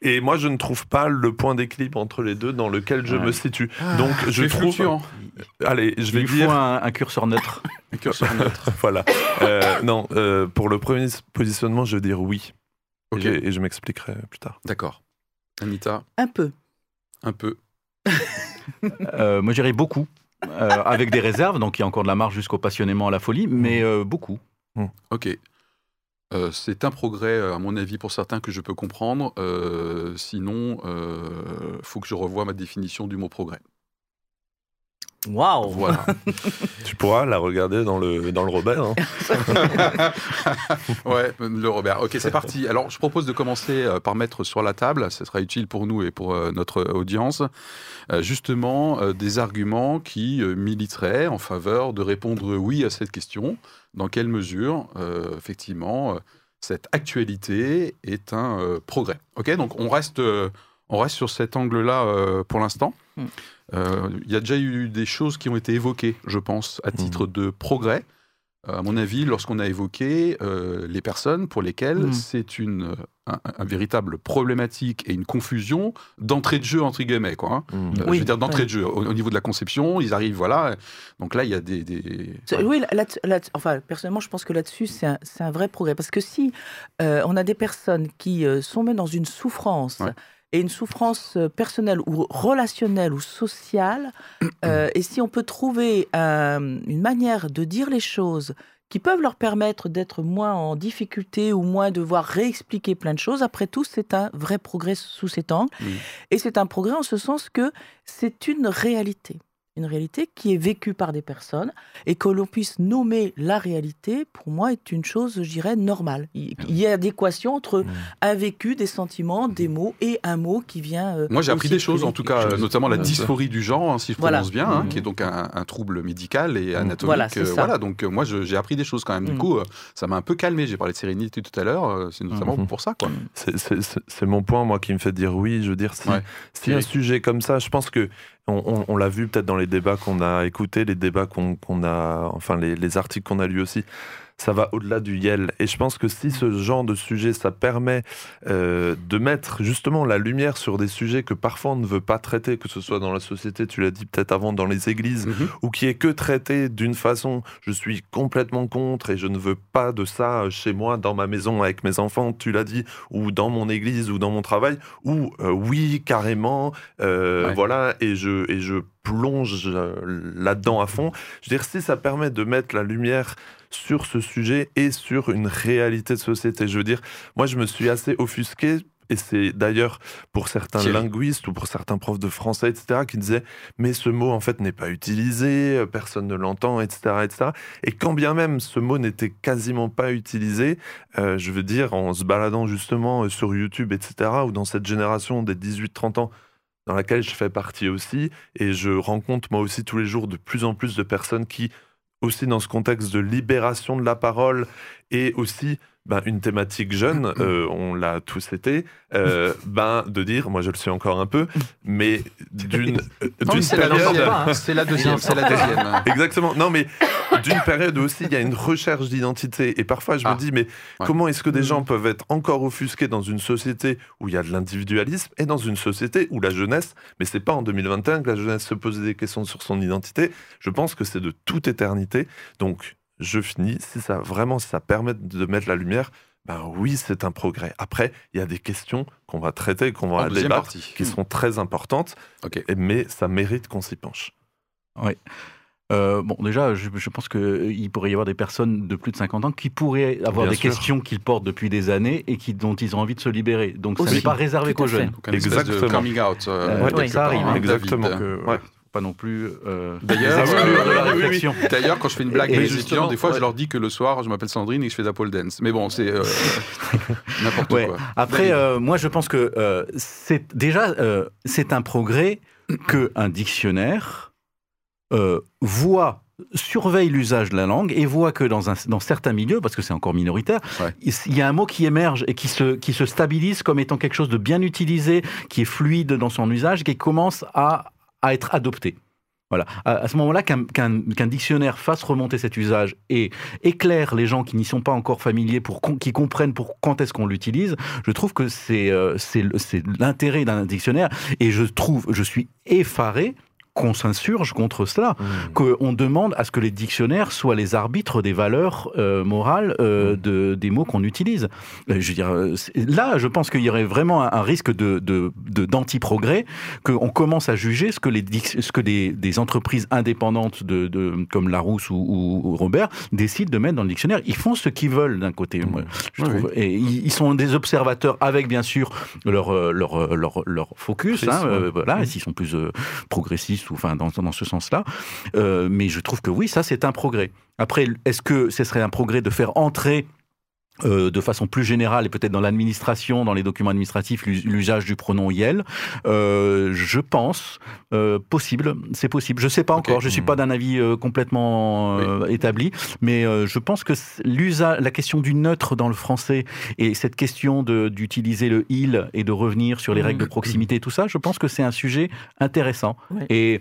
Et moi, je ne trouve pas le point d'équilibre entre les deux dans lequel je Ouais. me situe. Donc, je C'est trouve. fluctuant. Allez, je vais Il faut dire. un, un curseur neutre. Un curseur neutre. voilà. Euh, non, euh, pour le premier positionnement, je veux dire oui. Et je m'expliquerai plus tard. d'accord. Anita, Un peu. un peu. Euh, moi, j'irais beaucoup, euh, avec des réserves, donc il y a encore de la marge jusqu'au passionnément à la folie, mais euh, beaucoup. Ok. Euh, c'est un progrès, à mon avis, pour certains que je peux comprendre. Euh, sinon, euh, faut que je revoie ma définition du mot progrès. Waouh Voilà. Tu pourras la regarder dans le, dans le Robert. hein. ouais, le Robert. Ok, c'est parti. Alors, je propose de commencer euh, par mettre sur la table, ce sera utile pour nous et pour euh, notre audience, euh, justement des arguments qui militeraient en faveur de répondre oui à cette question. Dans quelle mesure, euh, effectivement, cette actualité est un euh, progrès? Ok, donc on reste, euh, on reste sur cet angle-là euh, pour l'instant. Mm. Euh, Il y a déjà eu des choses qui ont été évoquées, je pense, à titre de progrès. Euh, à mon avis, lorsqu'on a évoqué euh, les personnes pour lesquelles Mm. c'est une un, un véritable problématique et une confusion d'entrée de jeu entre guillemets quoi. hein. Mm. Euh, Oui, je veux dire d'entrée ouais. de jeu au, au niveau de la conception, ils arrivent voilà. Donc là, il y a des, Oui, là, là- enfin, personnellement, je pense que là-dessus, c'est un, c'est un vrai progrès. Parce que si euh, on a des personnes qui euh, sont même dans une souffrance, Ouais. Et une souffrance euh, personnelle ou relationnelle ou sociale, euh, et si on peut trouver euh, une manière de dire les choses qui peuvent leur permettre d'être moins en difficulté ou moins devoir réexpliquer plein de choses, après tout, c'est un vrai progrès sous cet angle. Et c'est un progrès en ce sens que c'est une réalité. Une réalité qui est vécue par des personnes et que l'on puisse nommer la réalité, pour moi, est une chose, je dirais, normale. Il il y a adéquation entre un vécu, des sentiments, des mots et un mot qui vient. euh, Moi, j'ai appris des choses, en tout cas, notamment la dysphorie du genre, hein, si je Voilà. prononce bien, hein, Mhm. qui est donc un, un trouble médical et anatomique. Voilà, euh, voilà, donc euh, moi, j'ai appris des choses quand même. Du Mhm. coup, euh, ça m'a un peu calmé. J'ai parlé de sérénité tout à l'heure, euh, c'est notamment pour ça, quoi. C'est- mon point, moi, qui me fait dire oui. Je veux dire, si, Ouais. si un sujet comme ça, je pense que on, l'a vu peut-être dans les débats qu'on a écoutés, les débats qu'on a, enfin les articles qu'on a lus aussi. Ça va au-delà du yel. Et je pense que si ce genre de sujet, ça permet euh, de mettre justement la lumière sur des sujets que parfois on ne veut pas traiter, que ce soit dans la société, tu l'as dit peut-être avant, dans les églises, Mhm. ou qui est que traité d'une façon, je suis complètement contre et je ne veux pas de ça chez moi, dans ma maison, avec mes enfants, tu l'as dit, ou dans mon église, ou dans mon travail, ou euh, oui, carrément, euh, Ouais. voilà, et je, et je plonge là-dedans à fond. Je veux dire, si ça permet de mettre la lumière sur ce sujet et sur une réalité de société, je veux dire, moi je me suis assez offusqué. Et c'est d'ailleurs pour certains Thierry. linguistes ou pour certains profs de français, etc., qui disaient mais ce mot en fait n'est pas utilisé, euh, personne ne l'entend, etc., etc. Et quand bien même ce mot n'était quasiment pas utilisé, euh, je veux dire en se baladant justement euh, sur YouTube, etc., ou dans cette génération des 18-30 ans dans laquelle je fais partie aussi, et je rencontre moi aussi tous les jours de plus en plus de personnes qui, aussi dans ce contexte de libération de la parole, et aussi ben, une thématique jeune, euh, on l'a tous été, euh, ben, de dire, moi je le suis encore un peu, mais d'une euh, c'est la période... pas, hein. C'est la deuxième. C'est la deuxième. Exactement. Non, mais d'une période où aussi il y a une recherche d'identité. Et parfois, je Ah. me dis, mais Ouais. comment est-ce que des gens peuvent être encore offusqués dans une société où il y a de l'individualisme et dans une société où la jeunesse, mais c'est pas en 2021 que la jeunesse se pose des questions sur son identité. Je pense que c'est de toute éternité. Donc, je finis. Si ça vraiment, si ça permet de mettre la lumière, ben oui, c'est un progrès. Après, il y a des questions qu'on va traiter, qu'on va débattre, partie. qui seront très importantes. Mais ça mérite qu'on s'y penche. Euh, bon, déjà, je, je pense qu'il pourrait y avoir des personnes de plus de 50 ans qui pourraient avoir Bien des sûr. questions qu'ils portent depuis des années et qui, dont ils ont envie de se libérer. Donc, ça Aussi. n'est pas réservé qu'aux jeunes. Donc, espèce de Exactement. coming out. euh, Euh, ouais, ça part, arrive, hein, Exactement. David. Euh, Ouais. Pas non plus. euh, D'ailleurs, euh, oui, oui. D'ailleurs, quand je fais une blague les justement, étudiants, des fois, ouais. je leur dis que le soir, je m'appelle Sandrine et que je fais de la pole dance. Mais bon, c'est euh, n'importe Ouais. quoi. Après, euh, moi, je pense que euh, c'est déjà euh, c'est un progrès que un dictionnaire euh, voit surveille l'usage de la langue et voit que dans, un, dans certains milieux, parce que c'est encore minoritaire, Ouais. il y a un mot qui émerge et qui se, qui se stabilise comme étant quelque chose de bien utilisé, qui est fluide dans son usage, qui commence à, à être adopté. Voilà. À, ce moment-là, qu'un dictionnaire fasse remonter cet usage et éclaire les gens qui n'y sont pas encore familiers, pour qui comprennent pour quand est-ce qu'on l'utilise, je trouve que c'est euh, l'intérêt d'un dictionnaire. Et je trouve, je suis effaré qu'on s'insurge contre cela, qu'on demande à ce que les dictionnaires soient les arbitres des valeurs euh, morales euh, de, des mots qu'on utilise. Euh, Je veux dire, là, je pense qu'il y aurait vraiment un, un risque de de- de- d'anti-progrès, qu'on commence à juger ce que les ce que des, des entreprises indépendantes de, de- comme Larousse ou, Robert décident de mettre dans le dictionnaire. Ils font ce qu'ils veulent d'un côté, moi, je Oui, trouve. Et ils, sont des observateurs avec bien sûr leur leur leur, leur focus, hein, euh, voilà, s'ils sont plus euh, dans ce sens-là. Euh, mais je trouve que oui, ça c'est un progrès. Après, est-ce que ce serait un progrès de faire entrer euh, de façon plus générale et peut-être dans l'administration, dans les documents administratifs, l'us- l'usage du pronom yel, euh, je pense euh, possible, c'est possible. Je sais pas encore, je suis pas d'un avis euh, complètement établi, mais je pense que l'usage, la question du neutre dans le français et cette question d'utiliser le il et de revenir sur les Mhm. règles de proximité tout ça, je pense que c'est un sujet intéressant. Et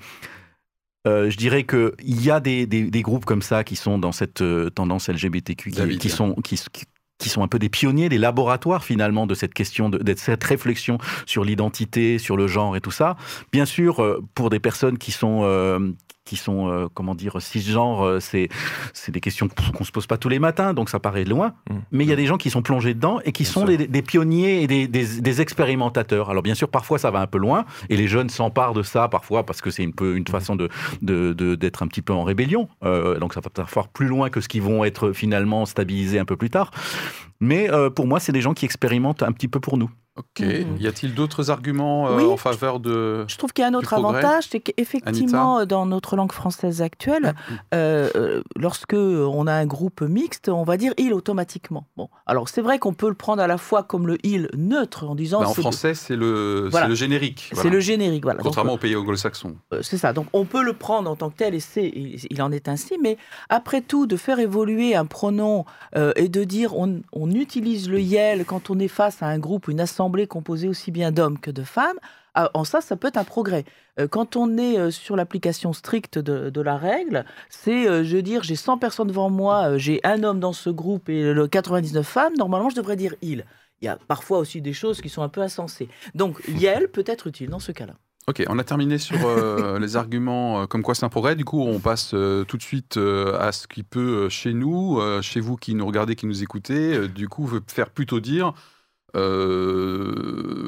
euh, je dirais qu'il y a des, des- des groupes comme ça qui sont dans cette euh, tendance LGBTQ, qui, David. qui sont, qui, qui- sont un peu des pionniers, des laboratoires finalement de cette question, de, de cette réflexion sur l'identité, sur le genre et tout ça. Bien sûr, euh, pour des personnes qui sont, euh, qui sont euh, comment dire, cisgenres, euh, c'est c'est des questions qu'on se pose pas tous les matins, donc ça paraît loin. Mm. Mais il y a des gens qui sont plongés dedans et qui Bien sont des, des pionniers et des, des- des expérimentateurs. Alors bien sûr, parfois ça va un peu loin et les jeunes s'emparent de ça parfois parce que c'est un peu une façon de de- de- d'être un petit peu en rébellion. Euh, donc ça va parfois plus loin que ce qui vont être finalement stabilisés un peu plus tard. Mais euh, pour moi, c'est des gens qui expérimentent un petit peu pour nous. Ok. Mhm. Y a-t-il d'autres arguments euh, Oui. en faveur de. Je trouve qu'il y a un autre avantage, c'est qu'effectivement, dans notre langue française actuelle, euh, lorsque on a un groupe mixte, on va dire il automatiquement. Bon, alors c'est vrai qu'on peut le prendre à la fois comme le il neutre en disant Bah, en français, c'est le, Voilà. c'est le générique. c'est le générique, voilà. Donc, Contrairement aux pays anglo-saxons. Euh, C'est ça. Donc on peut le prendre en tant que tel et c'est, il en est ainsi. Mais après tout, de faire évoluer un pronom et de dire on, on utilise le yel quand on est face à un groupe, une assemblée composée aussi bien d'hommes que de femmes. ah, en ça, ça peut être un progrès. Euh, quand on est euh, sur l'application stricte de, la règle, c'est, euh, je veux dire, j'ai 100 personnes devant moi, j'ai un homme dans ce groupe et le 99 femmes, normalement, je devrais dire il. Il y a parfois aussi des choses qui sont un peu insensées. Donc, Yel peut être utile dans ce cas-là. Ok, on a terminé sur les arguments comme quoi c'est un progrès. Du coup, on passe tout de suite à ce qui peut, chez nous, chez vous qui nous regardez, qui nous écoutez, du coup, faire plutôt dire euh,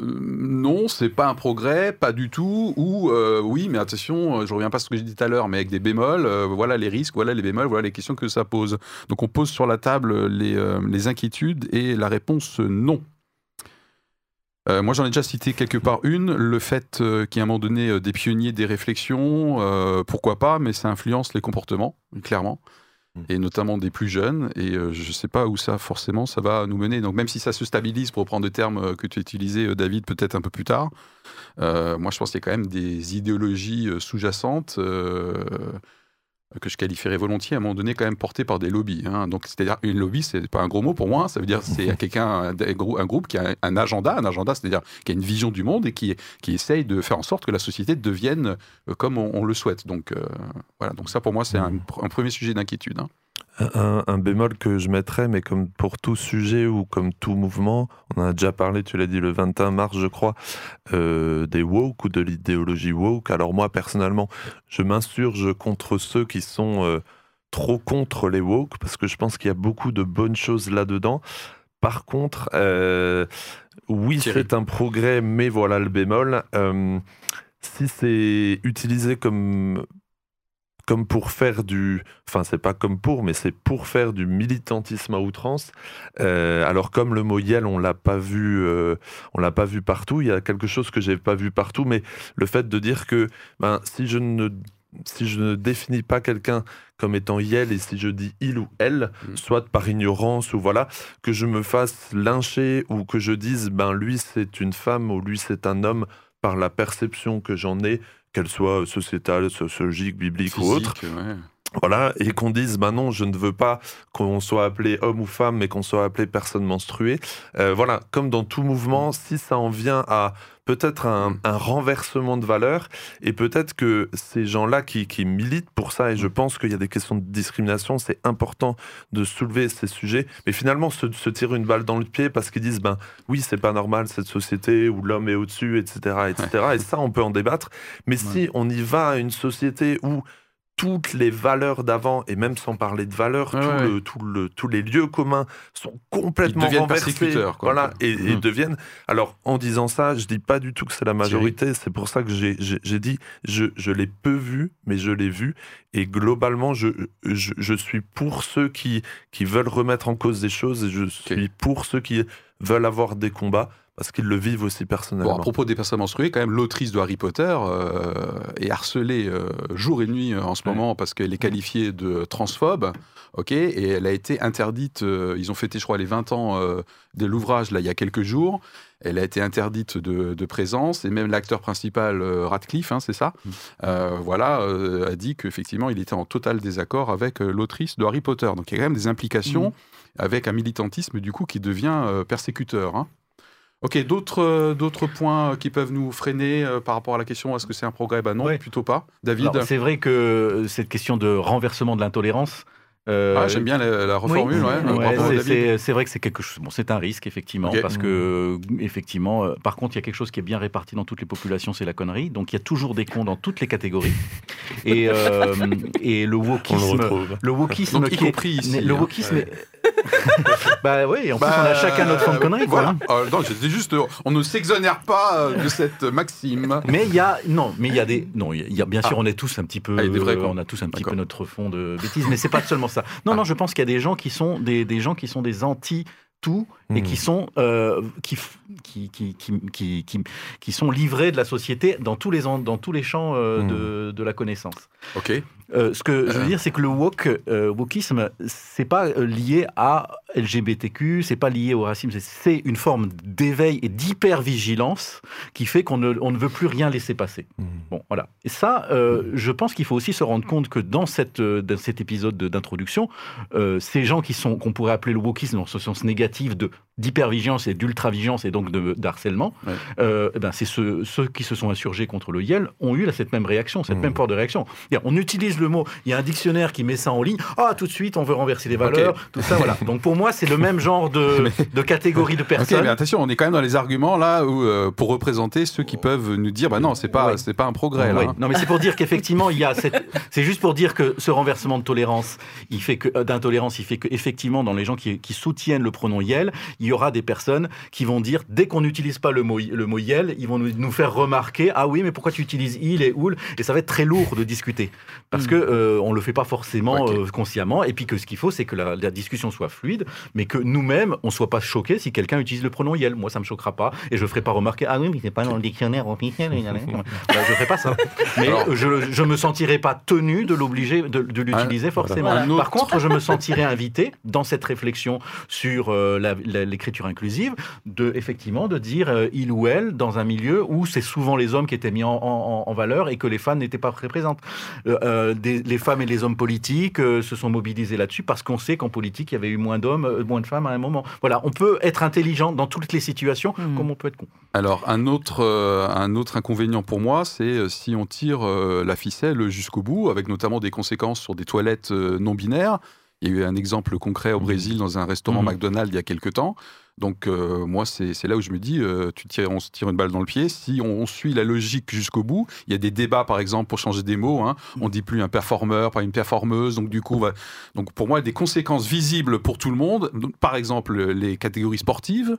non, c'est pas un progrès, pas du tout, ou euh, oui, mais attention, euh, je reviens pas à ce que j'ai dit tout à l'heure, mais avec des bémols, euh, voilà les risques, voilà les bémols, voilà les questions que ça pose. Donc on pose sur la table les, inquiétudes et la réponse non. Moi, j'en ai déjà cité quelque part une, le fait qu'il y un moment donné des pionniers des réflexions, pourquoi pas, mais ça influence les comportements, clairement. Et notamment des plus jeunes, et euh, je ne sais pas où ça, forcément, ça va nous mener. Donc, même si ça se stabilise, pour reprendre le terme euh, que tu as euh, David, peut-être un peu plus tard, moi, je pense qu'il y a quand même des idéologies sous-jacentes que je qualifierais volontiers, à un moment donné, quand même portées par des lobbies. hein. Donc, c'est-à-dire, une lobby, c'est pas un gros mot pour moi, ça veut dire c'est quelqu'un, un, un grou- un groupe qui a un agenda, un agenda, c'est-à-dire qui a une vision du monde et qui, qui essaye de faire en sorte que la société devienne euh, comme on, on le souhaite. Donc, euh, voilà. Donc, ça, pour moi, c'est un, un premier sujet d'inquiétude. hein. Un, un bémol que je mettrais, mais comme pour tout sujet ou comme tout mouvement, on en a déjà parlé, tu l'as dit le 21 mars, je crois, euh, des woke ou de l'idéologie woke. Alors moi, personnellement, je m'insurge contre ceux qui sont euh, trop contre les woke, parce que je pense qu'il y a beaucoup de bonnes choses là-dedans. Par contre, euh, oui, c'est un progrès, mais voilà le bémol. Si c'est utilisé comme comme pour faire du, enfin c'est pas comme pour, mais c'est pour faire du militantisme à outrance. Euh, alors comme le mot Yel, on l'a pas vu, euh, on l'a pas vu partout. Il y a quelque chose que j'ai pas vu partout, mais le fait de dire que, ben si je ne si je ne définis pas quelqu'un comme étant Yel et si je dis il ou elle, Mm. soit par ignorance ou voilà, que je me fasse lyncher ou que je dise ben lui c'est une femme ou lui c'est un homme par la perception que j'en ai, qu'elle soit sociétale, sociologique, biblique ou autre. Physique, ouais. Voilà, et qu'on dise, bah non, je ne veux pas qu'on soit appelé homme ou femme, mais qu'on soit appelé personne menstruée. Euh, voilà, comme dans tout mouvement, si ça en vient à peut-être un, un renversement de valeur, et peut-être que ces gens-là qui, qui militent pour ça, et je pense qu'il y a des questions de discrimination, c'est important de soulever ces sujets, mais finalement se, se tirer une balle dans le pied parce qu'ils disent, ben oui, c'est pas normal cette société où l'homme est au-dessus, etc., etc. Et ça, on peut en débattre. Mais si on y va à une société où toutes les valeurs d'avant, et même sans parler de valeurs, Ouais, tout ouais. le- tout le- tous les lieux communs sont complètement Ils deviennent renversés. quoi. Voilà, et, et Mhm. deviennent. Alors, en disant ça, je dis pas du tout que c'est la majorité. C'est pour ça que j'ai- dit, je, je l'ai peu vu, mais je l'ai vu. Et globalement, je, je, je suis pour ceux qui, qui veulent remettre en cause des choses, et je suis pour ceux qui veulent avoir des combats parce qu'ils le vivent aussi Bon, personnellement. à propos des personnes menstruées, quand même, l'autrice de Harry Potter euh, est harcelée euh, jour et nuit euh, en ce moment parce qu'elle est qualifiée de transphobe. Ok, et elle a été interdite. ils ont fêté, je crois, les 20 ans de l'ouvrage là il y a quelques jours. Elle a été interdite de, de présence et même l'acteur principal Radcliffe, hein, c'est ça, Mm. voilà, a dit qu'effectivement il était en total désaccord avec l'autrice de Harry Potter. Donc il y a quand même des implications avec un militantisme du coup qui devient persécuteur. hein. Ok, d'autres euh, d'autres points qui peuvent nous freiner euh, par rapport à la question est-ce que c'est un progrès? Ben non, Ouais. plutôt pas. David? C'est vrai que cette question de renversement de l'intolérance. Euh, ah, J'aime bien la, la reformule, Oui. ouais. Ouais, bravo, c'est- David. c'est c'est vrai que c'est quelque chose. Bon, c'est un risque effectivement parce que euh, effectivement. euh, par contre, il y a quelque chose qui est bien réparti dans toutes les populations, c'est la connerie. Donc il y a toujours des cons dans toutes les catégories. et, euh, et le wokisme, le wokisme, Donc, y qui est- compris ici, le hein. wokisme. Ouais. est- bah oui, en plus on Bah, a chacun notre forme de connerie. quoi, Voilà. hein. Euh, non, c'était juste, on ne s'exonère pas de cette maxime. Mais il y a non, mais il y a des non, il y a bien sûr on est tous un petit peu Ah, il y a des vrais euh, cons. on a tous un petit D'accord. peu notre fond de bêtises, mais c'est pas seulement ça. Non Ah. non, je pense qu'il y a des gens qui sont des, des gens qui sont des anti tout et qui sont euh, qui, f- qui, qui, qui, qui, qui, qui sont livrés de la société dans tous les dans tous les champs euh, de, de la connaissance. Ok. Euh, ce que je veux Euh. dire, c'est que le woke, euh, wokisme, c'est pas euh, lié à LGBTQ, c'est pas lié au racisme, c'est- une forme d'éveil et d'hypervigilance qui fait qu'on ne, on ne veut plus rien laisser passer. Mhm. Bon, voilà. Et ça, euh, je pense qu'il faut aussi se rendre compte que dans, cette, dans cet épisode de- d'introduction, ces gens qui sont qu'on pourrait appeler le wokisme dans ce sens négatif de d'hypervigilance et d'ultravigilance et donc de- d'harcèlement, Ouais. eh ben c'est ceux, ceux qui se sont insurgés contre le YEL ont eu là, cette même réaction, cette Mhm. même porte de réaction. On utilise le mot, il y a un dictionnaire qui met ça en ligne, ah tout de suite on veut renverser les valeurs, tout ça, voilà. Donc pour moi c'est le même genre de, de catégorie de Ok, personnes. mais attention, on est quand même dans les arguments là où, euh, pour représenter ceux qui peuvent nous dire bah non, c'est pas, Ouais. c'est pas un progrès là. Hein. Non, mais c'est pour dire qu'effectivement, il y a cette... C'est juste pour dire que ce renversement de tolérance, il fait que euh, d'intolérance, il fait que effectivement, dans les gens qui, qui soutiennent le pronom Yel, il y aura des personnes qui vont dire dès qu'on n'utilise pas le mot le mot Yel, ils vont nous, nous faire remarquer ah oui, mais pourquoi tu utilises il et oul? Et ça va être très lourd de discuter parce que euh, on le fait pas forcément euh, consciemment. Et puis que ce qu'il faut, c'est que la, la discussion soit fluide, mais que nous-mêmes, on soit pas choqués si quelqu'un utilise le pronom Yel. Moi, ça me choquera pas et je ferai pas remarquer ah oui, mais c'est pas dans le dictionnaire officiel. Voilà, je ferai pas ça. Mais Alors- je, je me sentirai pas tenu de l'obliger de, de l'utiliser forcément. Voilà. Un autre- Par contre, je me sentirai invité dans cette réflexion sur euh, l'écriture inclusive, de effectivement de dire euh, il ou elle dans un milieu où c'est souvent les hommes qui étaient mis en, en- en valeur et que les femmes n'étaient pas représentées. Euh, des- les femmes et les hommes politiques euh, se sont mobilisés là-dessus parce qu'on sait qu'en politique il y avait eu moins d'hommes, euh, moins de femmes à un moment. Voilà, on peut être intelligent dans toutes les situations, Mhm. comme on peut être con. Alors un autre, euh, un autre inconvénient pour moi, c'est si on tire euh, la ficelle jusqu'au bout, avec notamment des conséquences sur des toilettes euh, non binaires. Il y a eu un exemple concret au Brésil dans un restaurant Mhm. McDonald's il y a quelques temps. Donc euh, moi, c'est là où je me dis, euh, tu tires, on se tire une balle dans le pied. Si on, on suit la logique jusqu'au bout, il y a des débats par exemple pour changer des mots. Hein. On dit plus un performeur, pas une performeuse. Donc du coup, va- donc pour moi, des conséquences visibles pour tout le monde. Donc, par exemple, les catégories sportives.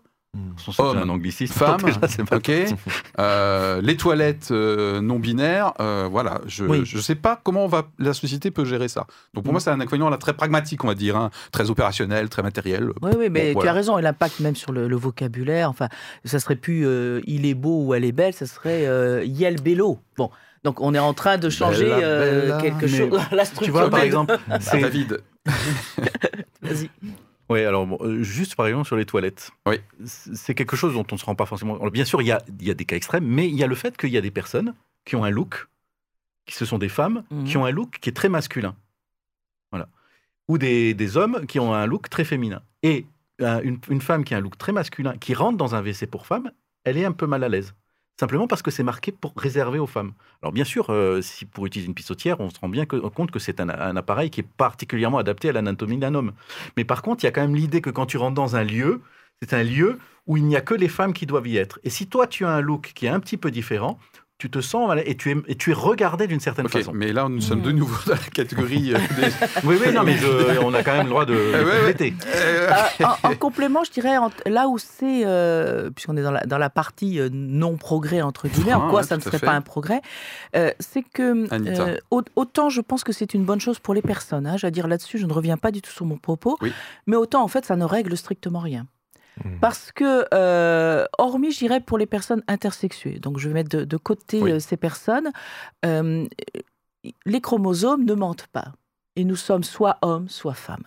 C'est Hommes, un anglicisme. Déjà, pas- Ok. Euh, les toilettes euh, non binaires, euh, voilà. Je Oui. je sais pas comment on va, la société peut gérer ça. Donc Mm. pour moi, c'est un inconvénient là, très pragmatique, on va dire, hein, très opérationnel, très matériel. Oui, oui, mais Bon, tu voilà. as raison, et l'impact même sur le, le vocabulaire, enfin, ça serait plus euh, il est beau ou elle est belle, ça serait euh, Yel Bello. Bon, donc on est en train de changer Bella, euh, bella. quelque chose. La Tu structure. vois, par exemple, c'est David. Vas-y. Oui, alors bon, euh, juste par exemple sur les toilettes. Oui. C'est quelque chose dont on ne se rend pas forcément. Alors, bien sûr, il y a, il y a des cas extrêmes, mais il y a le fait qu'il y a des personnes qui ont un look, qui ce sont des femmes, Mhm. qui ont un look qui est très masculin. Voilà. Ou des, des hommes qui ont un look très féminin. Et euh, une, une femme qui a un look très masculin, qui rentre dans un WC pour femme, elle est un peu mal à l'aise. Simplement parce que c'est marqué pour réservé aux femmes. Alors bien sûr, euh, si pour utiliser une pissotière, on se rend bien compte que c'est un, un appareil qui est particulièrement adapté à l'anatomie d'un homme. Mais par contre, il y a quand même l'idée que quand tu rentres dans un lieu, c'est un lieu où il n'y a que les femmes qui doivent y être. Et si toi, tu as un look qui est un petit peu différent, tu te sens mal et tu es, et tu es regardé d'une certaine façon. mais là, nous sommes Mm. de nouveau dans la catégorie euh, des. Oui, oui, non, mais je- on a quand même le droit de Eh ouais, ouais. compléter. Euh, Euh, en, en complément, je dirais, en- là où c'est, euh, puisqu'on est dans la, dans la partie euh, non-progrès, entre guillemets, en Ah, quoi ouais, ça ne serait pas un progrès, euh, c'est que euh, autant je pense que c'est une bonne chose pour les personnes, hein, à dire là-dessus, je ne reviens pas du tout sur mon propos, Oui. mais autant en fait, ça ne règle strictement rien. Mhm. Parce que, euh, hormis, je dirais, pour les personnes intersexuées, donc je vais mettre de, de côté Oui. euh, ces personnes, euh, les chromosomes ne mentent pas. Et nous sommes soit hommes, soit femmes.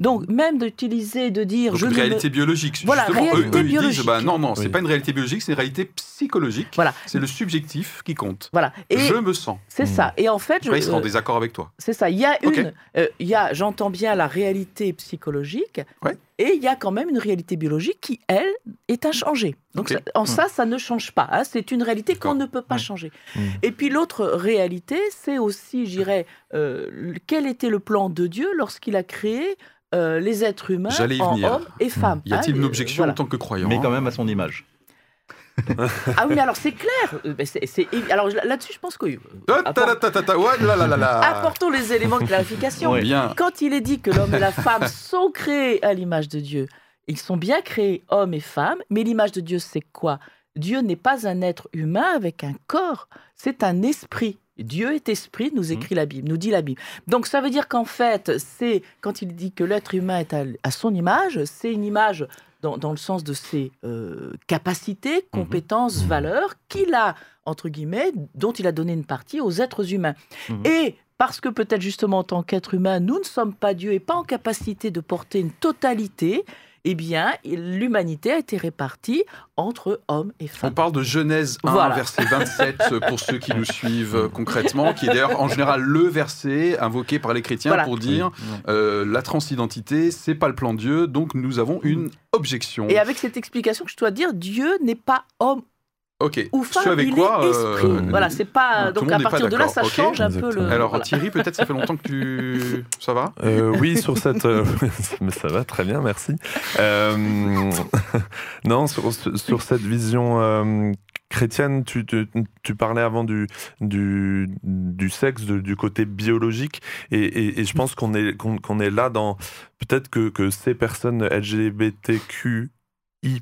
Donc, même d'utiliser, de dire... donc je une me- réalité biologique. Voilà, Justement, eux- ils disent, bah, non, non, c'est Oui. pas une réalité biologique, c'est une réalité psychologique. Voilà. C'est le subjectif qui compte. Voilà. Et Je me sens. c'est ça. Et en fait, je- Après, ils seront en désaccord avec toi. c'est ça. Il y a une... euh, il y a, j'entends bien la réalité psychologique, Ouais. Et il y a quand même une réalité biologique qui, elle, est inchangée. Donc, ça- en ça, ça ne change pas. hein. C'est une réalité qu'on ne peut pas Ouais. changer. Mm. Et puis l'autre réalité, c'est aussi, je dirais, euh, quel était le plan de Dieu lorsqu'il a créé euh, les êtres humains en hommes et femmes. Y a-t-il hein, une euh, objection voilà. en tant que croyant Mais quand même à son image. Ah oui, mais alors c'est clair. Euh, c'est- c'est- alors là-dessus, je pense que. Apportons les éléments de clarification. Oui. Bien. Quand il est dit que l'homme et la femme sont créés à l'image de Dieu, ils sont bien créés hommes et femmes, mais l'image de Dieu, c'est quoi? Dieu n'est pas un être humain avec un corps, c'est un esprit. Dieu est esprit, nous écrit la Bible, nous dit la Bible. Donc ça veut dire qu'en fait, c'est quand il dit que l'être humain est à, à son image, c'est une image dans, dans le sens de ses euh, capacités, compétences, Mhm. valeurs qu'il a entre guillemets, dont il a donné une partie aux êtres humains. Mhm. Et parce que peut-être justement en tant qu'être humain, nous ne sommes pas Dieu et pas en capacité de porter une totalité, eh bien, l'humanité a été répartie entre hommes et On femmes. parle de Genèse 1, Voilà. verset 27, pour ceux qui nous suivent euh, concrètement, qui est d'ailleurs en général le verset invoqué par les chrétiens Voilà. pour dire euh, la transidentité, c'est pas le plan de Dieu, donc nous avons une objection. Et avec cette explication que je dois dire, Dieu n'est pas homme Ok, ou femme, avec il quoi est euh, esprit. voilà, c'est pas. Donc à partir de là, ça change un peu le. Alors voilà. Thierry, peut-être ça fait longtemps que tu... Ça va? Euh, oui, sur cette. euh, mais ça va très bien, merci. Euh, non, sur, sur cette vision euh, chrétienne, tu, tu, tu parlais avant du, du, du sexe, de- du côté biologique, et, et- et je pense qu'on est, qu'on qu'on est là dans. Peut-être que, que ces personnes LGBTQI,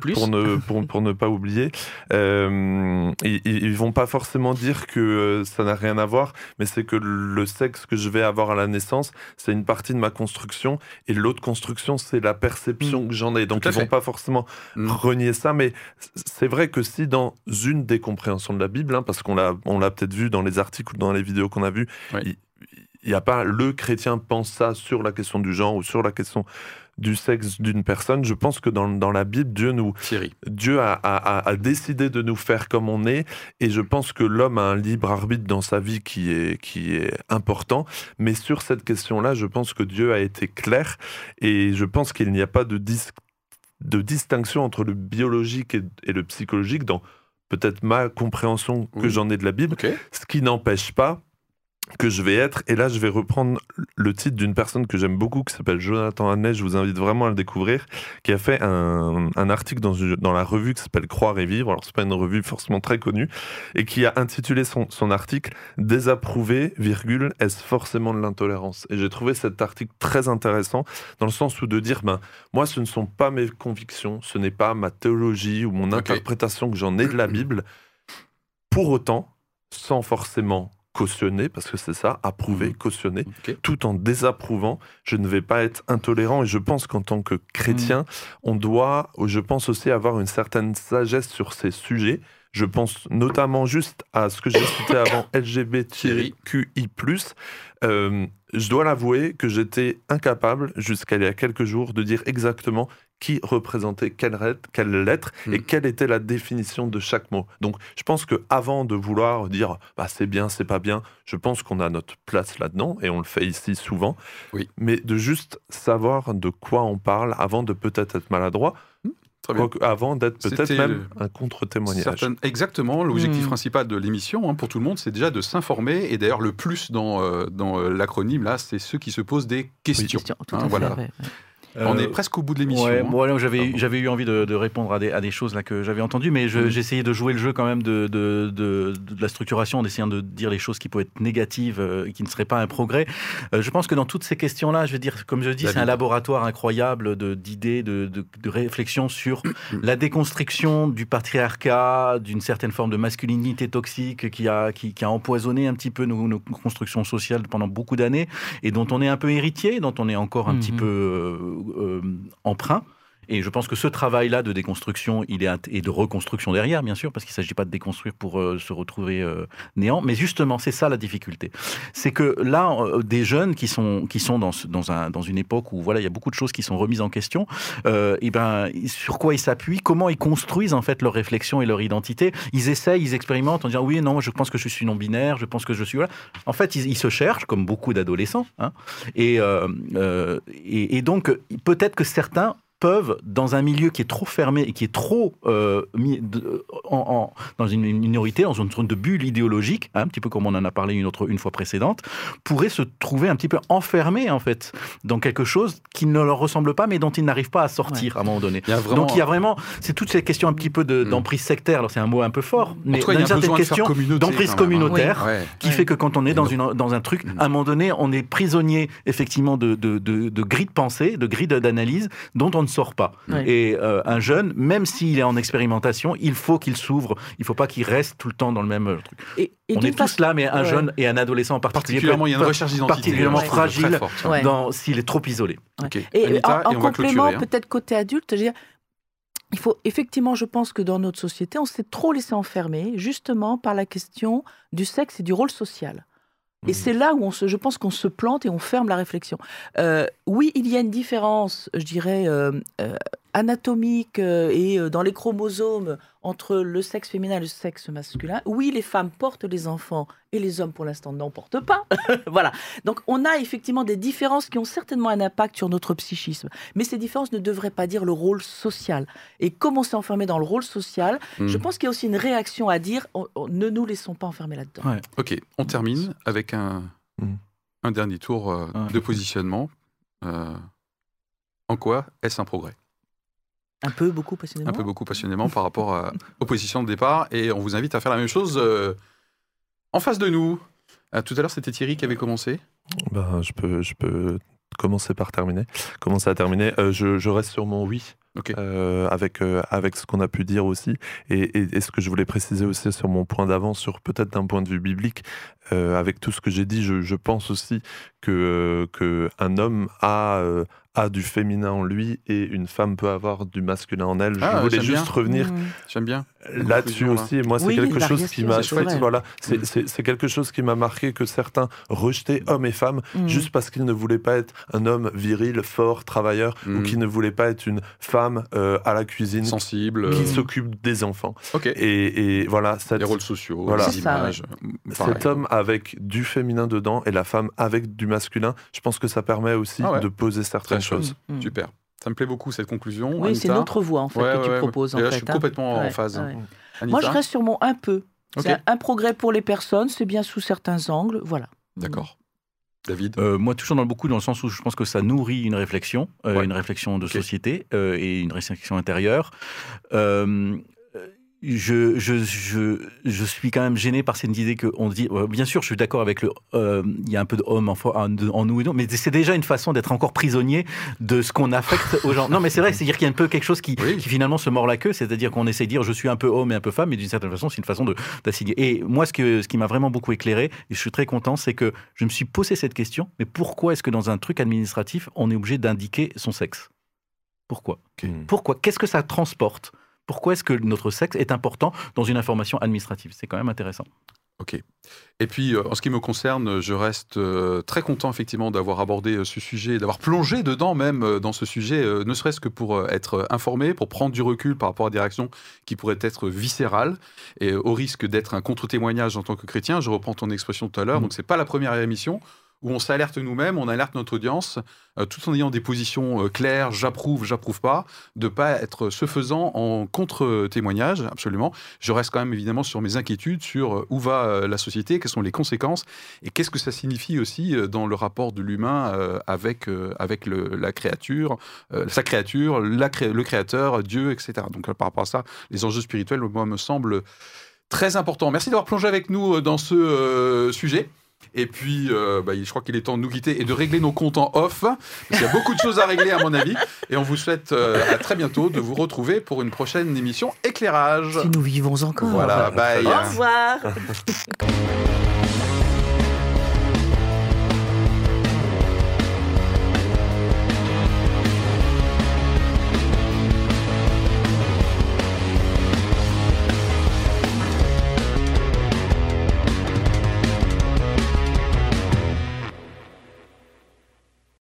plus. pour ne, pour, pour ne pas oublier, euh, ils, ils vont pas forcément dire que euh, ça n'a rien à voir, mais c'est que le sexe que je vais avoir à la naissance, c'est une partie de ma construction, et l'autre construction, c'est la perception que j'en ai. Donc ils vont fait. pas forcément Mm. renier ça, mais c'est vrai que si dans une des compréhensions de la Bible, hein, parce qu'on l'a, on l'a peut-être vu dans les articles ou dans les vidéos qu'on a vues, Oui. il n'y a pas le chrétien pense ça sur la question du genre ou sur la question du sexe d'une personne. Je pense que dans, dans la Bible, Dieu nous, Thierry. Dieu a, a- décidé de nous faire comme on est, et je pense que l'homme a un libre arbitre dans sa vie qui est, qui est important. Mais sur cette question-là, je pense que Dieu a été clair, et je pense qu'il n'y a pas de, dis- de distinction entre le biologique et, et le psychologique dans peut-être ma compréhension que Oui. j'en ai de la Bible, ce qui n'empêche pas que je vais être, et là je vais reprendre le titre d'une personne que j'aime beaucoup, qui s'appelle Jonathan Hannet, je vous invite vraiment à le découvrir, qui a fait un, un article dans, dans la revue qui s'appelle Croire et Vivre, alors c'est pas une revue forcément très connue, et qui a intitulé son, son article Désapprouver, virgule, est-ce forcément de l'intolérance? Et j'ai trouvé cet article très intéressant, dans le sens où de dire, ben, moi ce ne sont pas mes convictions, ce n'est pas ma théologie ou mon interprétation que j'en ai de la Bible, pour autant, sans forcément cautionner, parce que c'est ça, approuver, Mhm. cautionner, tout en désapprouvant, je ne vais pas être intolérant. Et je pense qu'en tant que chrétien, on doit, je pense aussi avoir une certaine sagesse sur ces sujets. Je pense notamment juste à ce que j'ai cité avant, LGBTQI+. Euh, je dois l'avouer que j'étais incapable, jusqu'à il y a quelques jours, de dire exactement qui représentait quelle lettre, quelle lettre et Mm. quelle était la définition de chaque mot. Donc, je pense que avant de vouloir dire bah, c'est bien, c'est pas bien, je pense qu'on a notre place là-dedans et on le fait ici souvent. Oui. Mais de juste savoir de quoi on parle avant de peut-être être maladroit, bien. Quoique avant d'être peut-être même un contre-témoignage. Exactement, l'objectif Hmm. principal de l'émission hein, pour tout le monde, c'est déjà de s'informer. Et d'ailleurs, le plus dans, euh, dans euh, l'acronyme, là, c'est ceux qui se posent des questions. Hein, fait, voilà. ouais. On Euh, est presque au bout de l'émission. Ouais, hein. bon, j'avais, eu envie de, de répondre à des, à des choses là que j'avais entendues, mais je- j'ai essayé de jouer le jeu quand même de, de, de, de la structuration, en essayant de dire les choses qui pouvaient être négatives euh, et qui ne seraient pas un progrès. Euh, je pense que dans toutes ces questions-là, je veux dire, comme je dis, c'est un laboratoire incroyable d'idées, de, de, de réflexion sur la déconstruction du patriarcat, d'une certaine forme de masculinité toxique qui a, qui, qui a empoisonné un petit peu nos, nos constructions sociales pendant beaucoup d'années et dont on est un peu héritier, dont on est encore un Mhm. petit peu euh, euh, emprunt. Et je pense que ce travail-là de déconstruction, il est et de reconstruction derrière, bien sûr, parce qu'il ne s'agit pas de déconstruire pour euh, se retrouver euh, néant. Mais justement, c'est ça la difficulté. C'est que là, euh, des jeunes qui sont, qui sont dans, dans, un, dans une époque où voilà, il y a beaucoup de choses qui sont remises en question, et ben, sur quoi ils s'appuient, comment ils construisent en fait leur réflexion et leur identité. Ils essayent, ils expérimentent en disant oui, non, je pense que je suis non-binaire, je pense que je suis voilà. En fait, ils, se cherchent comme beaucoup d'adolescents, hein, et, et donc peut-être que certains peuvent, dans un milieu qui est trop fermé et qui est trop euh, en, en- dans une minorité, dans une sorte de bulle idéologique, hein, un petit peu comme on en a parlé une, autre, une fois précédente, pourraient se trouver un petit peu enfermés en fait dans quelque chose qui ne leur ressemble pas, mais dont ils n'arrivent pas à sortir à un moment donné. Il vraiment, Donc il y a vraiment, c'est toutes ces questions un petit peu de- Mm. d'emprise sectaire. Alors c'est un mot un peu fort, mais il y a une un certaine question d'emprise hein. communautaire qui Ouais. fait que quand on est dans, une, dans un truc, Mm. à un moment donné, on est prisonnier effectivement de, de, de, de grilles de pensée, de grilles d'analyse dont on ne sort pas. Ouais. Et euh, un jeune, même s'il est en expérimentation, il faut qu'il s'ouvre. Il ne faut pas qu'il reste tout le temps dans le même euh, truc. Et, et on est tous là, mais un Ouais. jeune et un adolescent en particulier, Particulièrement, il y a une recherche d'identité. particulièrement fragile forte. Ouais. dans- s'il est trop isolé. Et Anita, en, complément, hein. peut-être côté adulte, je veux dire, il faut effectivement, je pense que dans notre société, on s'est trop laissé enfermer, justement par la question du sexe et du rôle social. Et c'est là où on se, je pense qu'on se plante et on ferme la réflexion. Euh, oui, il y a une différence, je dirais, euh, euh, anatomique euh, et euh, dans les chromosomes entre le sexe féminin et le sexe masculin. Oui, les femmes portent les enfants et les hommes, pour l'instant, n'en portent pas. voilà. Donc, on a effectivement des différences qui ont certainement un impact sur notre psychisme. Mais ces différences ne devraient pas dire le rôle social. Et comme on s'est enfermé dans le rôle social, Hmm. je pense qu'il y a aussi une réaction à dire on- on- ne nous laissons pas enfermer là-dedans. Ouais. Ok, on termine avec un, Mm. un dernier tour euh, Ouais. de positionnement. Euh, en quoi est-ce un progrès? Un peu, beaucoup, passionnément. Un peu beaucoup passionnément par rapport à- aux positions de départ. Et on vous invite à faire la même chose euh, en face de nous. Tout à l'heure, c'était Thierry qui avait commencé. Ben, je, peux, je peux commencer par terminer. Commencer à terminer. Euh, je, je reste sur mon oui. Euh, avec, euh, avec ce qu'on a pu dire aussi. Et, et- et ce que je voulais préciser aussi sur mon point d'avant, sur peut-être d'un point de vue biblique, euh, avec tout ce que j'ai dit, je, je pense aussi que, que un homme a, euh, a du féminin en lui et une femme peut avoir du masculin en elle. Ah, je voulais j'aime juste bien. revenir Mmh. J'aime bien. là-dessus aussi. Et moi, c'est Oui, quelque chose qui m'a. Voilà, c'est Mm. c'est- quelque chose qui m'a marqué que certains rejetaient hommes et femmes Mmh. juste parce qu'ils ne voulaient pas être un homme viril, fort, travailleur, ou Mm. qui ne voulaient pas être une femme euh, à la cuisine Sensible. qui euh, s'occupe des enfants. Ok. Et, et voilà, cette- Les rôles sociaux, Voilà. les ça, pareil. cet homme avec du féminin dedans et la femme avec du masculin, je pense que ça permet aussi Ah ouais. de poser certaines choses. Mmh. Super. Ça me plaît beaucoup cette conclusion. Oui, c'est notre voie, en fait, Ouais, que tu proposes. Et en là, fait, je suis hein. complètement en phase. ouais. Anita Moi, je reste sur mon un peu. Ok. C'est un, un progrès pour les personnes, c'est bien sous certains angles. Voilà. D'accord. David? Euh, moi, toujours dans le beaucoup, dans le sens où je pense que ça nourrit une réflexion, euh, Ouais. une réflexion de société euh, et une réflexion intérieure. Je, je, je, je suis quand même gêné par cette idée qu'on dit. euh, bien sûr, je suis d'accord avec le. euh, Il y a un peu d'homme en, fo- en, en nous et non, mais c'est déjà une façon d'être encore prisonnier de ce qu'on affecte aux gens. Non, mais c'est vrai, c'est-à-dire qu'il y a un peu quelque chose qui, Oui. qui finalement se mord la queue, c'est-à-dire qu'on essaie de dire je suis un peu homme et un peu femme, mais d'une certaine façon, c'est une façon de- d'assigner. Et moi, ce, que, ce qui m'a vraiment beaucoup éclairé, et je suis très content, c'est que je me suis posé cette question mais pourquoi est-ce que dans un truc administratif, on est obligé d'indiquer son sexe? Pourquoi? Pourquoi? Qu'est-ce que ça transporte? Pourquoi est-ce que notre sexe est important dans une information administrative? C'est quand même intéressant. Ok. Et puis, euh, en ce qui me concerne, je reste euh, très content effectivement d'avoir abordé euh, ce sujet, d'avoir plongé dedans même dans ce sujet, ne serait-ce que pour être informé, pour prendre du recul par rapport à des réactions qui pourraient être viscérales, et au risque d'être un contre-témoignage en tant que chrétien. Je reprends ton expression tout à l'heure. Mhm. Donc, c'est pas la première émission où on s'alerte nous-mêmes, on alerte notre audience, euh, tout en ayant des positions euh, claires, j'approuve, j'approuve pas, de pas être ce faisant en contre-témoignage, absolument. Je reste quand même évidemment sur mes inquiétudes sur euh, où va la société, quelles sont les conséquences et qu'est-ce que ça signifie aussi dans le rapport de l'humain avec, avec la créature, sa créature, le créateur, Dieu, etc. Donc par rapport à ça, les enjeux spirituels, moi, me semblent très importants. Merci d'avoir plongé avec nous dans ce sujet. Et puis, euh, bah, je crois qu'il est temps de nous quitter et de régler nos comptes en off. Parce qu'il y a beaucoup de choses à régler, à mon avis. Et on vous souhaite euh, à très bientôt de vous retrouver pour une prochaine émission éclairage. Si nous vivons encore. Voilà, bye. Au revoir.